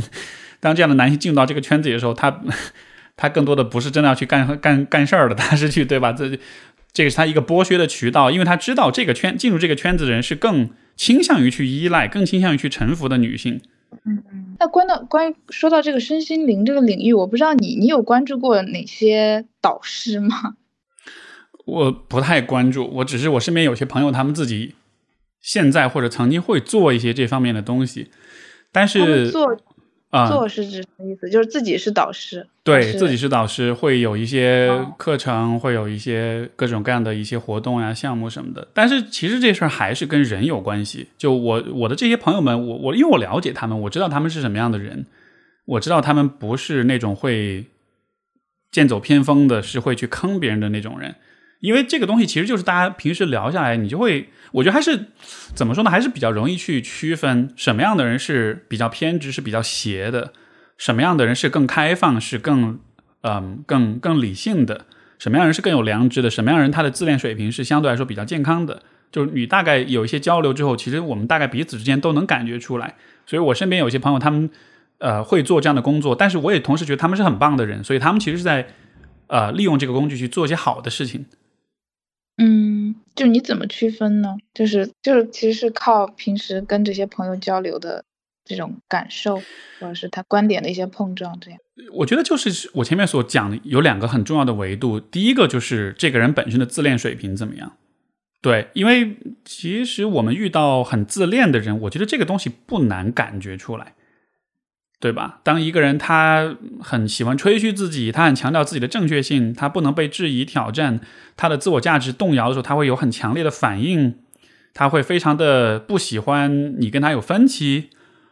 当这样的男性进入到这个圈子里的时候，他 他更多的不是真的要去干干干事儿的，他是去对吧？这这个是他一个剥削的渠道，因为他知道这个圈进入这个圈子的人是更。倾向于去依赖，更倾向于去臣服的女性。嗯嗯。那关到关于说到这个身心灵这个领域，我不知道你你有关注过哪些导师吗？我不太关注，我只是我身边有些朋友，他们自己现在或者曾经会做一些这方面的东西，但是做啊，做是指什么意思？就是自己是导师，对自己是导师，会有一些课程，会有一些各种各样的一些活动呀、项目什么的。但是其实这事儿还是跟人有关系。就我我的这些朋友们，我我因为我了解他们，我知道他们是什么样的人，我知道他们不是那种会剑走偏锋的，是会去坑别人的那种人。因为这个东西其实就是大家平时聊下来，你就会，我觉得还是怎么说呢，还是比较容易去区分什么样的人是比较偏执、是比较邪的，什么样的人是更开放、是更嗯更更理性的，什么样人是更有良知的，什么样人他的自恋水平是相对来说比较健康的。就是你大概有一些交流之后，其实我们大概彼此之间都能感觉出来。所以我身边有些朋友，他们呃会做这样的工作，但是我也同时觉得他们是很棒的人，所以他们其实是在呃利用这个工具去做一些好的事情。嗯，就你怎么区分呢？就是就是，其实是靠平时跟这些朋友交流的这种感受，或者是他观点的一些碰撞，这样。我觉得就是我前面所讲的有两个很重要的维度，第一个就是这个人本身的自恋水平怎么样。对，因为其实我们遇到很自恋的人，我觉得这个东西不难感觉出来。对吧？当一个人他很喜欢吹嘘自己，他很强调自己的正确性，他不能被质疑、挑战，他的自我价值动摇的时候，他会有很强烈的反应，他会非常的不喜欢你跟他有分歧，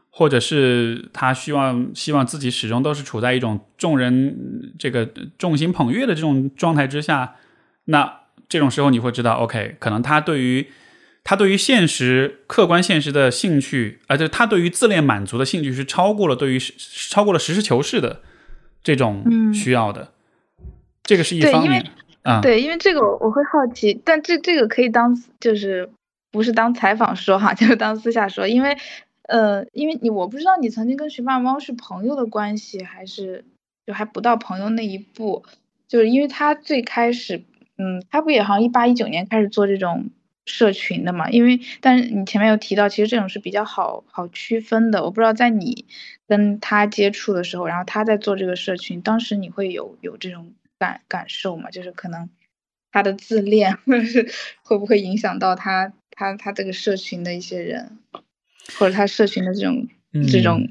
或者是他希望希望自己始终都是处在一种众人这个众星捧月的这种状态之下。那这种时候你会知道，OK，可能他对于。他对于现实、客观现实的兴趣，而且他对于自恋满足的兴趣是超过了对于超过了实事求是的这种需要的。这个是一方面啊。对，因为这个我会好奇，但这这个可以当就是不是当采访说哈，就是当私下说，因为呃，因为你我不知道你曾经跟学霸猫是朋友的关系，还是就还不到朋友那一步，就是因为他最开始，嗯，他不也好像一八一九年开始做这种。社群的嘛，因为但是你前面有提到，其实这种是比较好好区分的。我不知道在你跟他接触的时候，然后他在做这个社群，当时你会有有这种感感受吗？就是可能他的自恋，或者是会不会影响到他他他这个社群的一些人，或者他社群的这种这种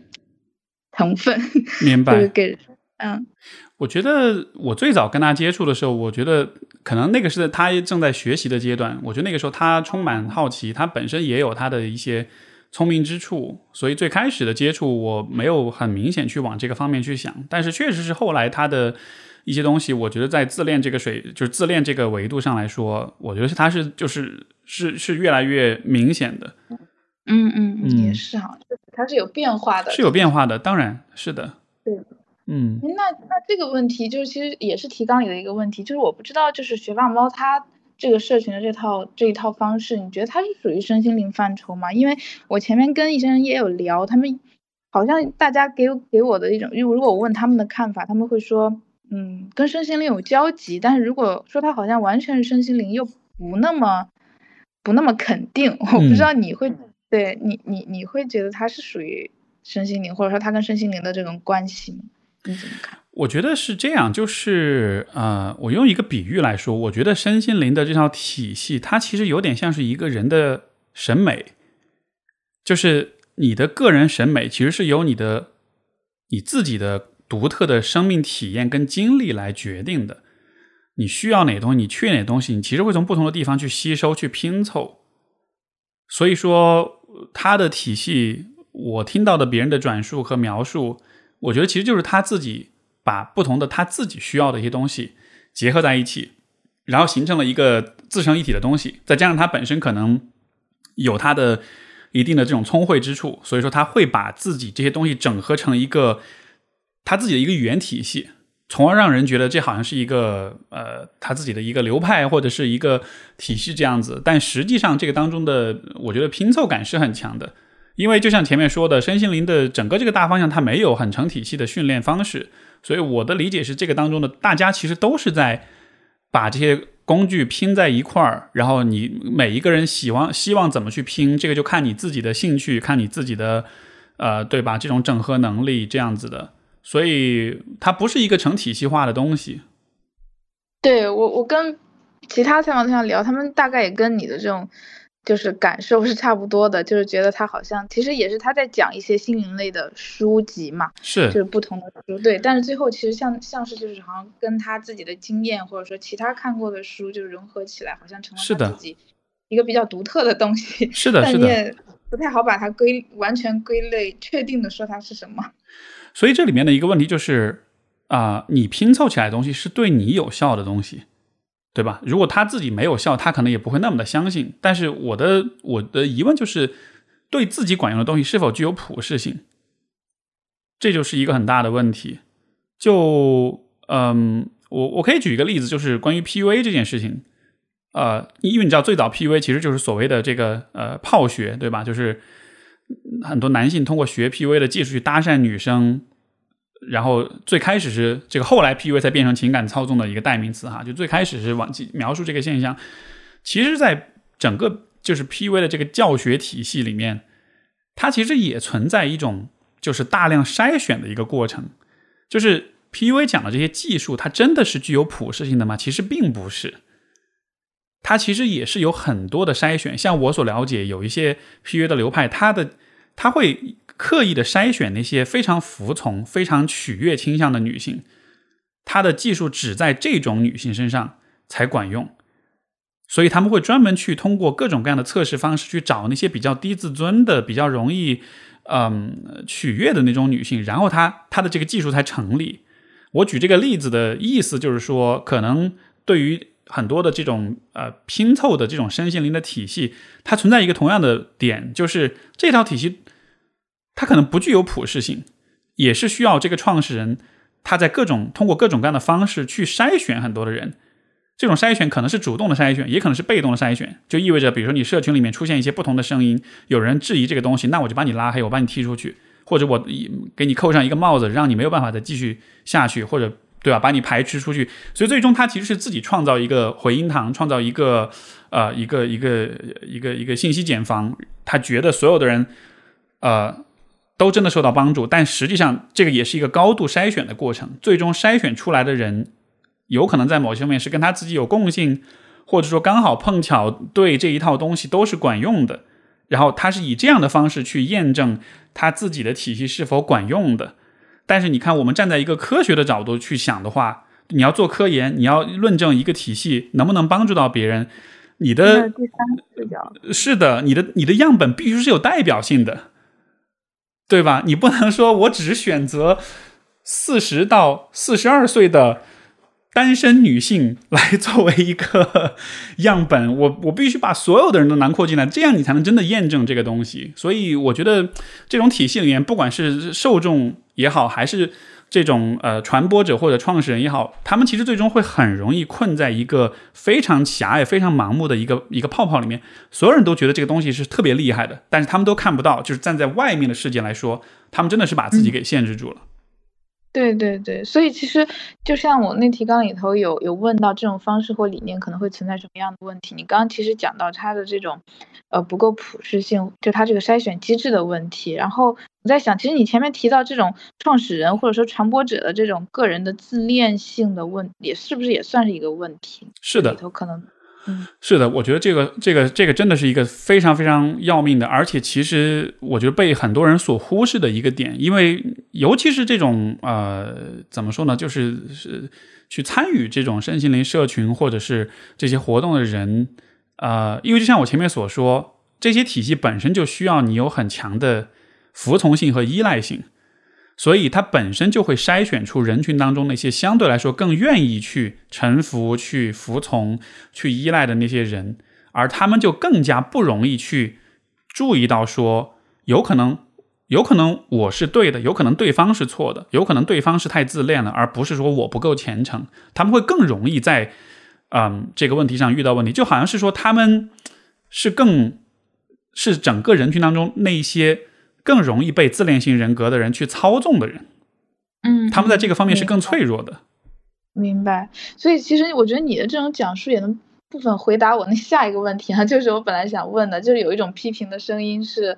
成分，明白？给嗯。我觉得我最早跟他接触的时候，我觉得可能那个是他正在学习的阶段。我觉得那个时候他充满好奇，他本身也有他的一些聪明之处，所以最开始的接触我没有很明显去往这个方面去想。但是确实是后来他的一些东西，我觉得在自恋这个水，就是自恋这个维度上来说，我觉得是他是就是是是越来越明显的。嗯嗯嗯，也是哈，他是有变化的，是有变化的，当然是的。对。嗯，那那这个问题就是其实也是提纲里的一个问题，就是我不知道就是学霸猫它这个社群的这套这一套方式，你觉得它是属于身心灵范畴吗？因为我前面跟一些人也有聊，他们好像大家给给我的一种，因为如果我问他们的看法，他们会说，嗯，跟身心灵有交集，但是如果说它好像完全是身心灵，又不那么不那么肯定，我不知道你会对你你你会觉得它是属于身心灵，或者说它跟身心灵的这种关系吗？你怎么看？我觉得是这样，就是呃，我用一个比喻来说，我觉得身心灵的这套体系，它其实有点像是一个人的审美，就是你的个人审美其实是由你的你自己的独特的生命体验跟经历来决定的。你需要哪东西，你缺哪东西，你其实会从不同的地方去吸收、去拼凑。所以说，它的体系，我听到的别人的转述和描述。我觉得其实就是他自己把不同的他自己需要的一些东西结合在一起，然后形成了一个自成一体的东西。再加上他本身可能有他的一定的这种聪慧之处，所以说他会把自己这些东西整合成一个他自己的一个语言体系，从而让人觉得这好像是一个呃他自己的一个流派或者是一个体系这样子。但实际上这个当中的我觉得拼凑感是很强的。因为就像前面说的，身心灵的整个这个大方向，它没有很成体系的训练方式，所以我的理解是，这个当中的大家其实都是在把这些工具拼在一块儿，然后你每一个人希望希望怎么去拼，这个就看你自己的兴趣，看你自己的呃，对吧？这种整合能力这样子的，所以它不是一个成体系化的东西。对我，我跟其他采访对象聊，他们大概也跟你的这种。就是感受是差不多的，就是觉得他好像其实也是他在讲一些心灵类的书籍嘛，是就是不同的书，对，但是最后其实像像是就是好像跟他自己的经验或者说其他看过的书就融合起来，好像成了是的他自己一个比较独特的东西，是的，但是的。你也不太好把它归完全归类，确定的说它是什么。所以这里面的一个问题就是啊、你拼凑起来的东西是对你有效的东西，对吧？如果他自己没有效，他可能也不会那么的相信。但是我的我的疑问就是，对自己管用的东西是否具有普适性？这就是一个很大的问题。就嗯，我我可以举一个例子，就是关于 PUA 这件事情。呃，因为你知道，最早 PUA 其实就是所谓的这个呃泡学，对吧？就是很多男性通过学 PUA 的技术去搭讪女生，然后最开始是这个，后来 PUA 才变成情感操纵的一个代名词哈。就最开始是往描述这个现象，其实，在整个就是 PUA 的这个教学体系里面，它其实也存在一种就是大量筛选的一个过程。就是 PUA 讲的这些技术，它真的是具有普适性的吗？其实并不是。它其实也是有很多的筛选，像我所了解，有一些 PUA 的流派，它的它会刻意的筛选那些非常服从、非常取悦倾向的女性，她的技术只在这种女性身上才管用，所以他们会专门去通过各种各样的测试方式去找那些比较低自尊的、比较容易嗯取悦的那种女性，然后它它的这个技术才成立。我举这个例子的意思就是说，可能对于很多的这种呃拼凑的这种身心灵的体系，它存在一个同样的点，就是这套体系它可能不具有普适性，也是需要这个创始人他在各种通过各种各样的方式去筛选很多的人。这种筛选可能是主动的筛选，也可能是被动的筛选，就意味着比如说你社群里面出现一些不同的声音，有人质疑这个东西，那我就把你拉黑，我把你踢出去，或者我给你扣上一个帽子，让你没有办法再继续下去，或者。对吧？把你排斥出去，所以最终他其实是自己创造一个回音堂，创造一个呃一个一个一个一个信息茧房。他觉得所有的人呃都真的受到帮助，但实际上这个也是一个高度筛选的过程。最终筛选出来的人，有可能在某些方面是跟他自己有共性，或者说刚好碰巧对这一套东西都是管用的。然后他是以这样的方式去验证他自己的体系是否管用的。但是你看，我们站在一个科学的角度去想的话，你要做科研，你要论证一个体系能不能帮助到别人，你的第三视角是的，你的你的样本必须是有代表性的，对吧？你不能说我只选择四十到四十二岁的单身女性来 作为一个样本，我我必须把所有的人都囊括进来，这样你才能真的验证这个东西。所以我觉得这种体系里面，不管是受众也好，还是这种呃传播者或者创始人也好，他们其实最终会很容易困在一个非常狭隘、非常盲目的一个一个泡泡里面。所有人都觉得这个东西是特别厉害的，但是他们都看不到，就是站在外面的世界来说，他们真的是把自己给限制住了。对对对，所以其实就像我那提纲里头有有问到这种方式或理念可能会存在什么样的问题，你刚刚其实讲到它的这种呃不够普适性，就它这个筛选机制的问题。然后我在想，其实你前面提到这种创始人或者说传播者的这种个人的自恋性的问，也是不是也算是一个问题？是的里，头可能嗯是的，我觉得这个这个这个真的是一个非常非常要命的，而且其实我觉得被很多人所忽视的一个点，因为尤其是这种呃怎么说呢，就是是去参与这种身心灵社群或者是这些活动的人，呃，因为就像我前面所说，这些体系本身就需要你有很强的服从性和依赖性。所以它本身就会筛选出人群当中那些相对来说更愿意去臣服、去服从、去依赖的那些人，而他们就更加不容易去注意到说，有可能，有可能我是对的，有可能对方是错的，有可能对方是太自恋了，而不是说我不够虔诚。他们会更容易在嗯这个问题上遇到问题，就好像是说他们是更是整个人群当中那一些。更容易被自恋型人格的人去操纵的人，嗯，他们在这个方面是更脆弱的。明白。所以其实我觉得你的这种讲述也能部分回答我那下一个问题啊，就是我本来想问的，就是有一种批评的声音是，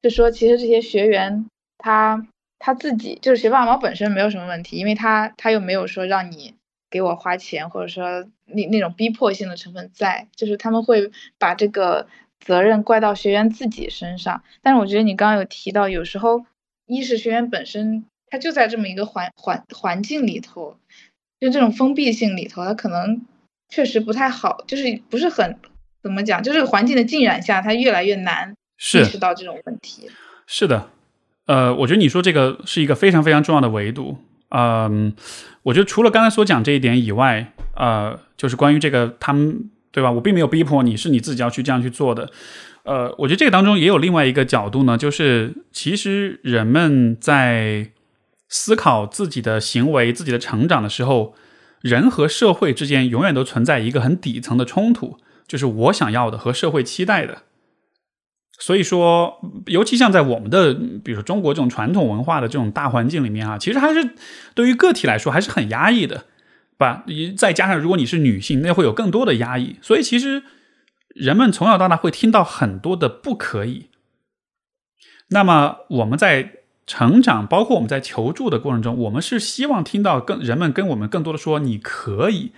就说其实这些学员他他自己就是学霸王本身没有什么问题，因为他他又没有说让你给我花钱，或者说那那种逼迫性的成分在，就是他们会把这个。责任怪到学员自己身上。但是我觉得你刚刚有提到，有时候一是学员本身他就在这么一个环环环境里头，就这种封闭性里头，他可能确实不太好，就是不是很怎么讲，就这个环境的浸染下，他越来越难意识到这种问题。是的，呃，我觉得你说这个是一个非常非常重要的维度。嗯，我觉得除了刚才所讲这一点以外，呃，就是关于这个他们对吧？我并没有逼迫你，是你自己要去这样去做的。呃，我觉得这个当中也有另外一个角度呢，就是其实人们在思考自己的行为、自己的成长的时候，人和社会之间永远都存在一个很底层的冲突，就是我想要的和社会期待的。所以说，尤其像在我们的，比如说中国这种传统文化的这种大环境里面啊，其实还是对于个体来说还是很压抑的，吧？再加上如果你是女性，那会有更多的压抑。所以其实人们从小到大会听到很多的不可以。那么我们在成长，包括我们在求助的过程中，我们是希望听到更人们跟我们更多的说你可以，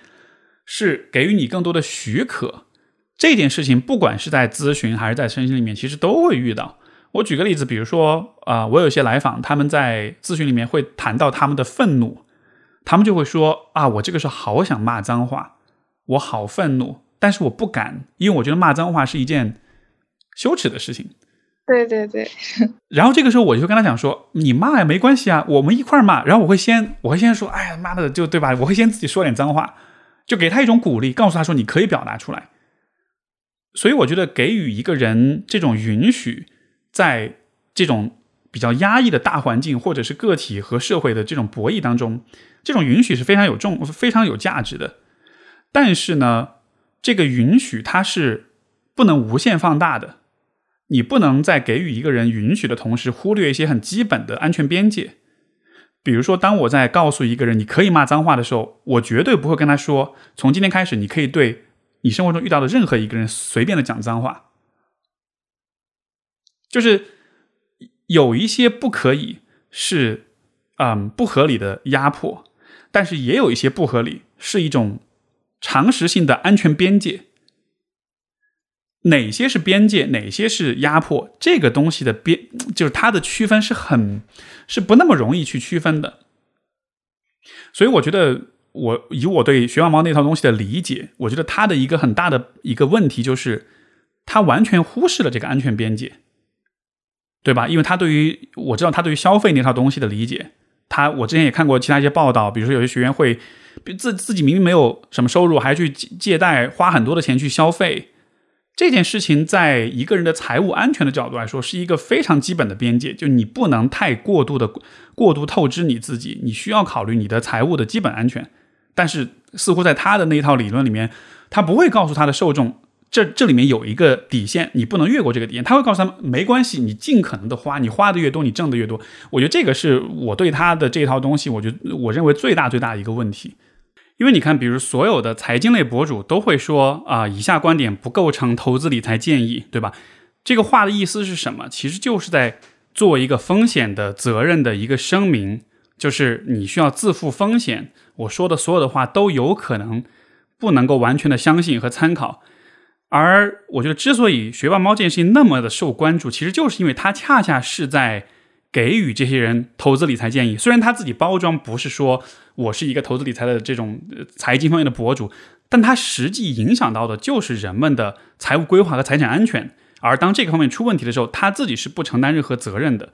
是给予你更多的许可。这件事情，不管是在咨询还是在身心里面，其实都会遇到。我举个例子，比如说啊，我有些来访，他们在咨询里面会谈到他们的愤怒，他们就会说啊，我这个时候好想骂脏话，我好愤怒，但是我不敢，因为我觉得骂脏话是一件羞耻的事情。对对对。然后这个时候我就跟他讲说，你骂也没关系啊，我们一块儿骂。然后我会先，我会先说，哎呀妈的，就对吧？我会先自己说点脏话，就给他一种鼓励，告诉他说你可以表达出来。所以我觉得给予一个人这种允许，在这种比较压抑的大环境，或者是个体和社会的这种博弈当中，这种允许是非常有重、非常有价值的。但是呢，这个允许它是不能无限放大的。你不能在给予一个人允许的同时，忽略一些很基本的安全边界。比如说，当我在告诉一个人你可以骂脏话的时候，我绝对不会跟他说，从今天开始你可以对。你生活中遇到的任何一个人随便的讲脏话，就是有一些不可以是嗯不合理的压迫，但是也有一些不合理是一种常识性的安全边界。哪些是边界，哪些是压迫？这个东西的边就是它的区分是很是不那么容易去区分的，所以我觉得。我以我对学霸猫那套东西的理解，我觉得他的一个很大的一个问题就是，他完全忽视了这个安全边界，对吧？因为他对于我知道他对于消费那套东西的理解，他我之前也看过其他一些报道，比如说有些学员会自自己明明没有什么收入，还去借贷，花很多的钱去消费。这件事情，在一个人的财务安全的角度来说，是一个非常基本的边界，就你不能太过度的过度透支你自己，你需要考虑你的财务的基本安全。但是，似乎在他的那一套理论里面，他不会告诉他的受众，这这里面有一个底线，你不能越过这个底线。他会告诉他们，没关系，你尽可能的花，你花的越多，你挣的越多。我觉得这个是我对他的这套东西，我觉得我认为最大最大的一个问题。因为你看，比如所有的财经类博主都会说啊，以下观点不构成投资理财建议，对吧？这个话的意思是什么？其实就是在做一个风险的责任的一个声明，就是你需要自负风险。我说的所有的话都有可能不能够完全的相信和参考，而我觉得之所以学霸猫这件事情那么的受关注，其实就是因为它恰恰是在给予这些人投资理财建议。虽然他自己包装不是说我是一个投资理财的这种财经方面的博主，但他实际影响到的就是人们的财务规划和财产安全。而当这个方面出问题的时候，他自己是不承担任何责任的。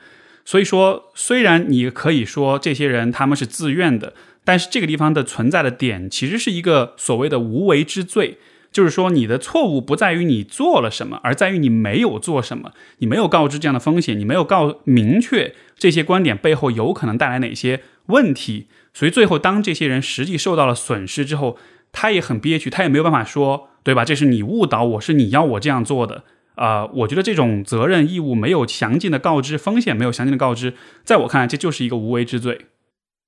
所以说，虽然你可以说这些人他们是自愿的。但是这个地方的存在的点，其实是一个所谓的无为之罪，就是说你的错误不在于你做了什么，而在于你没有做什么，你没有告知这样的风险，你没有告明确这些观点背后有可能带来哪些问题，所以最后当这些人实际受到了损失之后，他也很憋屈，他也没有办法说，对吧？这是你误导我，是你要我这样做的啊！我觉得这种责任义务没有详尽的告知，风险没有详尽的告知，在我看来，这就是一个无为之罪。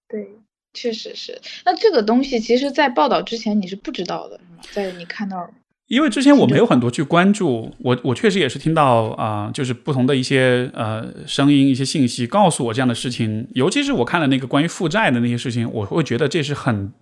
对。确实是，那这个东西其实，在报道之前你是不知道的？在你看到，因为之前我没有很多去关注，我我确实也是听到啊，就是不同的一些呃声音、一些信息告诉我这样的事情，尤其是我看了那个关于负债的那些事情，我会觉得这是很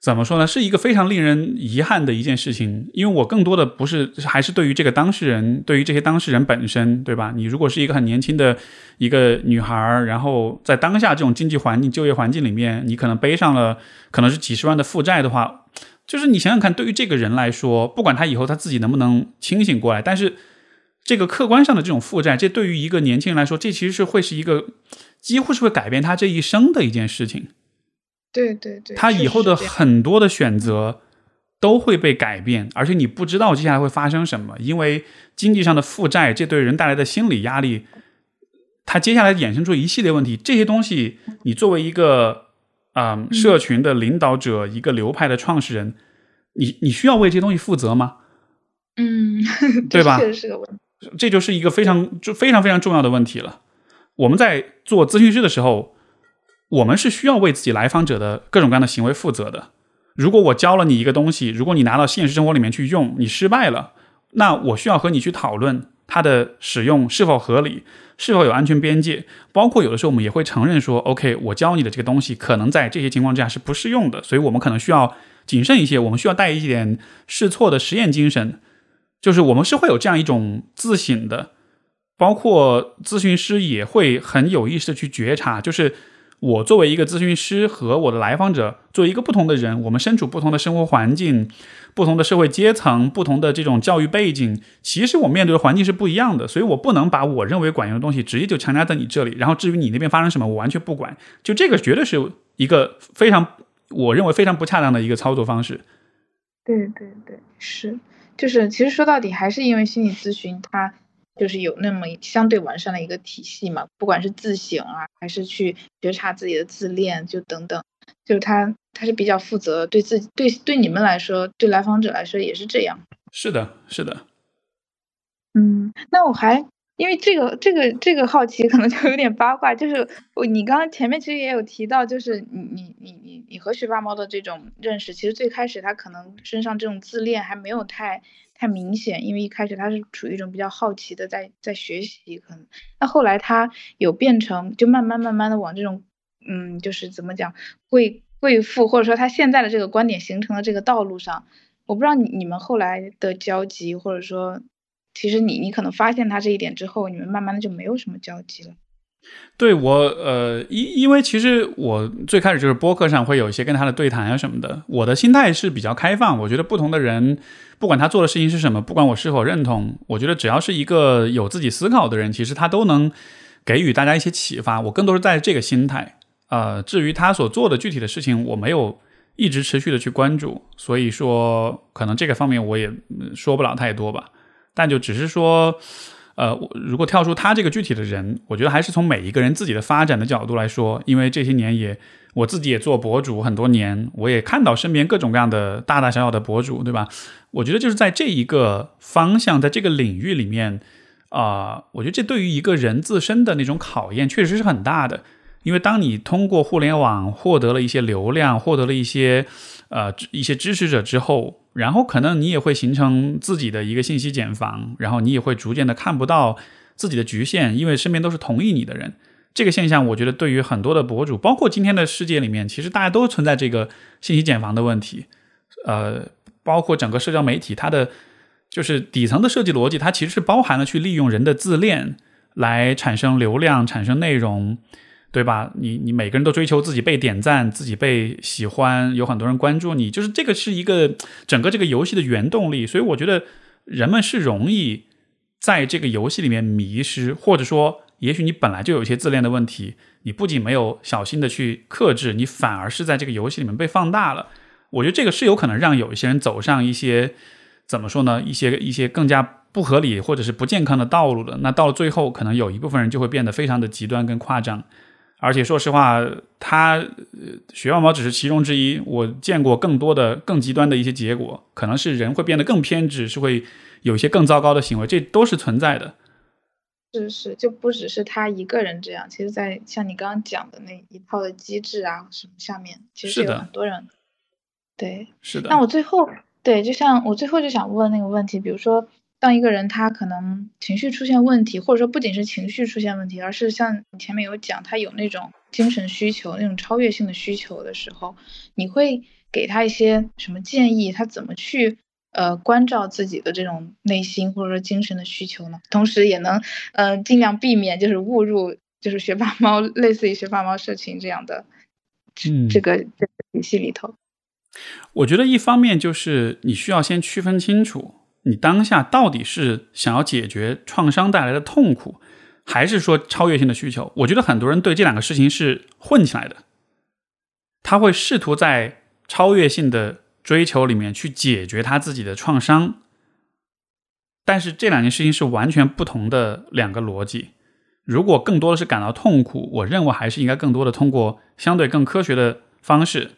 怎么说呢？是一个非常令人遗憾的一件事情，因为我更多的不是还是对于这个当事人，对于这些当事人本身，对吧？你如果是一个很年轻的一个女孩，然后在当下这种经济环境、就业环境里面，你可能背上了可能是几十万的负债的话，就是你想想看，对于这个人来说，不管他以后他自己能不能清醒过来，但是这个客观上的这种负债，这对于一个年轻人来说，这其实是会是一个几乎是会改变他这一生的一件事情。对对对，他以后的很多的选择都会被改变，而且你不知道接下来会发生什么，因为经济上的负债，这对人带来的心理压力，他接下来衍生出一系列问题。这些东西，你作为一个啊社群的领导者，一个流派的创始人，你你需要为这些东西负责吗？嗯，对吧？确实是个问题。这就是一个非常就非常非常重要的问题了。我们在做咨询师的时候。我们是需要为自己来访者的各种各样的行为负责的。如果我教了你一个东西，如果你拿到现实生活里面去用，你失败了，那我需要和你去讨论它的使用是否合理，是否有安全边界。包括有的时候我们也会承认说，OK，我教你的这个东西可能在这些情况之下是不适用的，所以我们可能需要谨慎一些，我们需要带一点试错的实验精神。就是我们是会有这样一种自省的，包括咨询师也会很有意识的去觉察，就是。我作为一个咨询师和我的来访者作为一个不同的人，我们身处不同的生活环境、不同的社会阶层、不同的这种教育背景，其实我面对的环境是不一样的，所以我不能把我认为管用的东西直接就强加在你这里，然后至于你那边发生什么，我完全不管。就这个绝对是一个非常我认为非常不恰当的一个操作方式。对对对，是，就是其实说到底还是因为心理咨询它。就是有那么相对完善的一个体系嘛，不管是自省啊，还是去觉察自己的自恋，就等等，就是他他是比较负责，对自己对对你们来说，对来访者来说也是这样。是的，是的。嗯，那我还因为这个这个这个好奇，可能就有点八卦，就是我你刚刚前面其实也有提到，就是你你你你你和学霸猫的这种认识，其实最开始他可能身上这种自恋还没有太。太明显，因为一开始他是处于一种比较好奇的，在在学习，可能那后来他有变成，就慢慢慢慢的往这种，嗯，就是怎么讲，贵贵妇或者说他现在的这个观点形成的这个道路上，我不知道你你们后来的交集，或者说，其实你你可能发现他这一点之后，你们慢慢的就没有什么交集了。对我，呃，因因为其实我最开始就是播客上会有一些跟他的对谈啊什么的，我的心态是比较开放，我觉得不同的人，不管他做的事情是什么，不管我是否认同，我觉得只要是一个有自己思考的人，其实他都能给予大家一些启发。我更多是在这个心态，呃，至于他所做的具体的事情，我没有一直持续的去关注，所以说可能这个方面我也说不了太多吧，但就只是说。呃，如果跳出他这个具体的人，我觉得还是从每一个人自己的发展的角度来说，因为这些年也我自己也做博主很多年，我也看到身边各种各样的大大小小的博主，对吧？我觉得就是在这一个方向，在这个领域里面，啊，我觉得这对于一个人自身的那种考验确实是很大的，因为当你通过互联网获得了一些流量，获得了一些呃一些支持者之后。然后可能你也会形成自己的一个信息茧房，然后你也会逐渐的看不到自己的局限，因为身边都是同意你的人。这个现象，我觉得对于很多的博主，包括今天的世界里面，其实大家都存在这个信息茧房的问题。呃，包括整个社交媒体，它的就是底层的设计逻辑，它其实是包含了去利用人的自恋来产生流量、产生内容。对吧？你你每个人都追求自己被点赞，自己被喜欢，有很多人关注你，就是这个是一个整个这个游戏的原动力。所以我觉得人们是容易在这个游戏里面迷失，或者说，也许你本来就有一些自恋的问题，你不仅没有小心的去克制，你反而是在这个游戏里面被放大了。我觉得这个是有可能让有一些人走上一些怎么说呢？一些一些更加不合理或者是不健康的道路的。那到了最后，可能有一部分人就会变得非常的极端跟夸张。而且说实话，他学霸猫只是其中之一。我见过更多的、更极端的一些结果，可能是人会变得更偏执，是会有一些更糟糕的行为，这都是存在的。是是，就不只是他一个人这样。其实，在像你刚刚讲的那一套的机制啊什么下面，其实有很多人。对，是的。那我最后对，就像我最后就想问那个问题，比如说，当一个人他可能情绪出现问题，或者说不仅是情绪出现问题，而是像你前面有讲，他有那种精神需求、那种超越性的需求的时候，你会给他一些什么建议？他怎么去呃关照自己的这种内心或者说精神的需求呢？同时也能呃尽量避免就是误入就是学霸猫类似于学霸猫社群这样的这个这个体系里头。我觉得一方面就是你需要先区分清楚，你当下到底是想要解决创伤带来的痛苦，还是说超越性的需求。我觉得很多人对这两个事情是混起来的，他会试图在超越性的追求里面去解决他自己的创伤，但是这两件事情是完全不同的两个逻辑。如果更多的是感到痛苦，我认为还是应该更多的通过相对更科学的方式。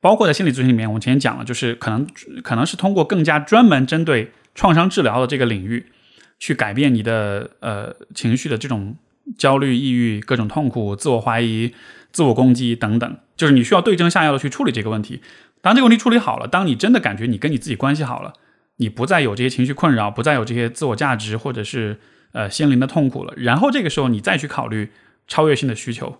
包括在心理咨询里面，我们前面讲了，就是可能可能是通过更加专门针对创伤治疗的这个领域，去改变你的呃情绪的这种焦虑、抑郁、各种痛苦、自我怀疑、自我攻击等等，就是你需要对症下药的去处理这个问题。当这个问题处理好了，当你真的感觉你跟你自己关系好了，你不再有这些情绪困扰，不再有这些自我价值或者是呃心灵的痛苦了，然后这个时候你再去考虑超越性的需求，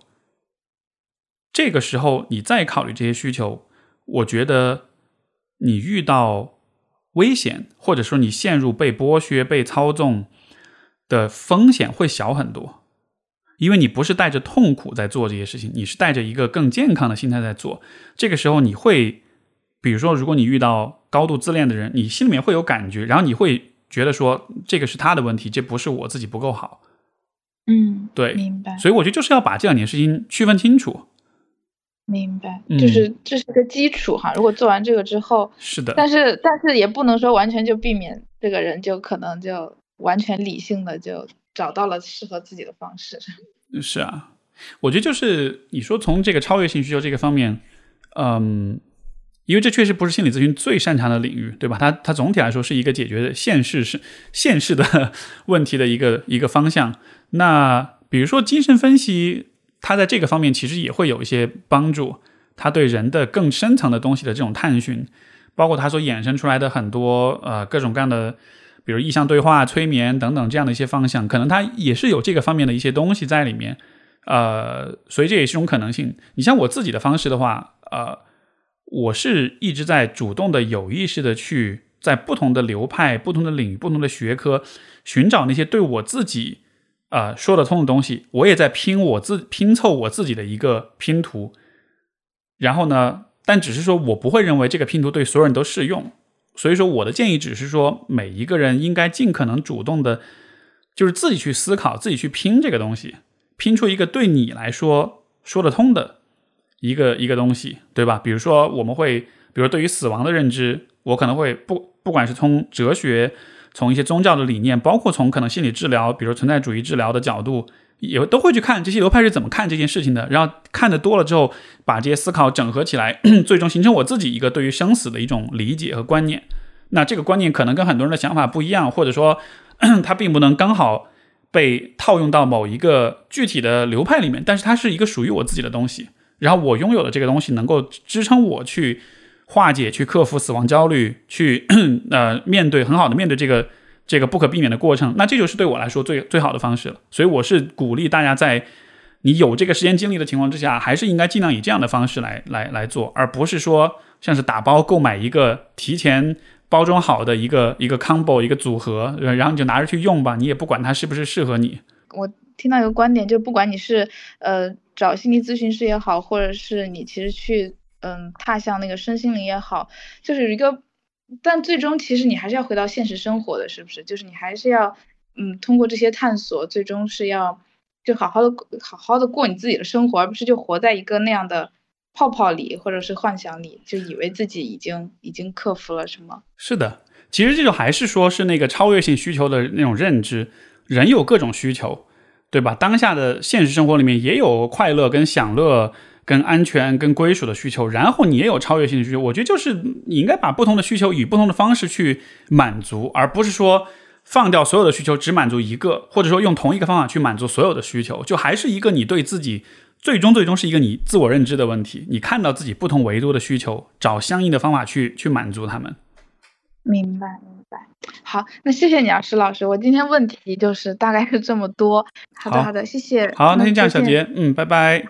这个时候你再考虑这些需求。我觉得你遇到危险，或者说你陷入被剥削、被操纵的风险会小很多，因为你不是带着痛苦在做这些事情，你是带着一个更健康的心态在做。这个时候，你会，比如说，如果你遇到高度自恋的人，你心里面会有感觉，然后你会觉得说，这个是他的问题，这不是我自己不够好。嗯，对，明白。所以我觉得就是要把这两件事情区分清楚。明白，就是这是个基础哈。如果做完这个之后，是的，但是但是也不能说完全就避免这个人就可能就完全理性的就找到了适合自己的方式。是啊，我觉得就是你说从这个超越性需求这个方面，嗯，因为这确实不是心理咨询最擅长的领域，对吧？它它总体来说是一个解决现实是现实的 问题的一个一个方向。那比如说精神分析。他在这个方面其实也会有一些帮助，他对人的更深层的东西的这种探寻，包括他所衍生出来的很多呃各种各样的，比如意向对话、催眠等等这样的一些方向，可能他也是有这个方面的一些东西在里面，呃，所以这也是一种可能性。你像我自己的方式的话，呃，我是一直在主动的、有意识的去在不同的流派、不同的领域、不同的学科寻找那些对我自己。啊，说得通的东西，我也在拼我自拼凑我自己的一个拼图，然后呢，但只是说我不会认为这个拼图对所有人都适用，所以说我的建议只是说，每一个人应该尽可能主动的，就是自己去思考，自己去拼这个东西，拼出一个对你来说说得通的一个一个东西，对吧？比如说我们会，比如对于死亡的认知，我可能会不不管是从哲学。从一些宗教的理念，包括从可能心理治疗，比如存在主义治疗的角度，也都会去看这些流派是怎么看这件事情的。然后看的多了之后，把这些思考整合起来，最终形成我自己一个对于生死的一种理解和观念。那这个观念可能跟很多人的想法不一样，或者说 它并不能刚好被套用到某一个具体的流派里面，但是它是一个属于我自己的东西。然后我拥有的这个东西能够支撑我去。化解、去克服死亡焦虑，去呃面对很好的面对这个这个不可避免的过程，那这就是对我来说最最好的方式了。所以我是鼓励大家在你有这个时间精力的情况之下，还是应该尽量以这样的方式来来来做，而不是说像是打包购买一个提前包装好的一个一个 combo 一个组合，然后你就拿着去用吧，你也不管它是不是适合你。我听到一个观点，就不管你是呃找心理咨询师也好，或者是你其实去。嗯，踏向那个身心灵也好，就是一个，但最终其实你还是要回到现实生活的，是不是？就是你还是要，嗯，通过这些探索，最终是要就好好的好好的过你自己的生活，而不是就活在一个那样的泡泡里或者是幻想里，就以为自己已经已经克服了什么？是的，其实这就还是说是那个超越性需求的那种认知，人有各种需求，对吧？当下的现实生活里面也有快乐跟享乐。跟安全、跟归属的需求，然后你也有超越性的需求。我觉得就是你应该把不同的需求以不同的方式去满足，而不是说放掉所有的需求只满足一个，或者说用同一个方法去满足所有的需求，就还是一个你对自己最终最终是一个你自我认知的问题。你看到自己不同维度的需求，找相应的方法去去满足他们。明白，明白。好，那谢谢你啊，石老师。我今天问题就是大概是这么多。好的，好的，谢谢。好，那先这样，小杰，嗯，拜拜。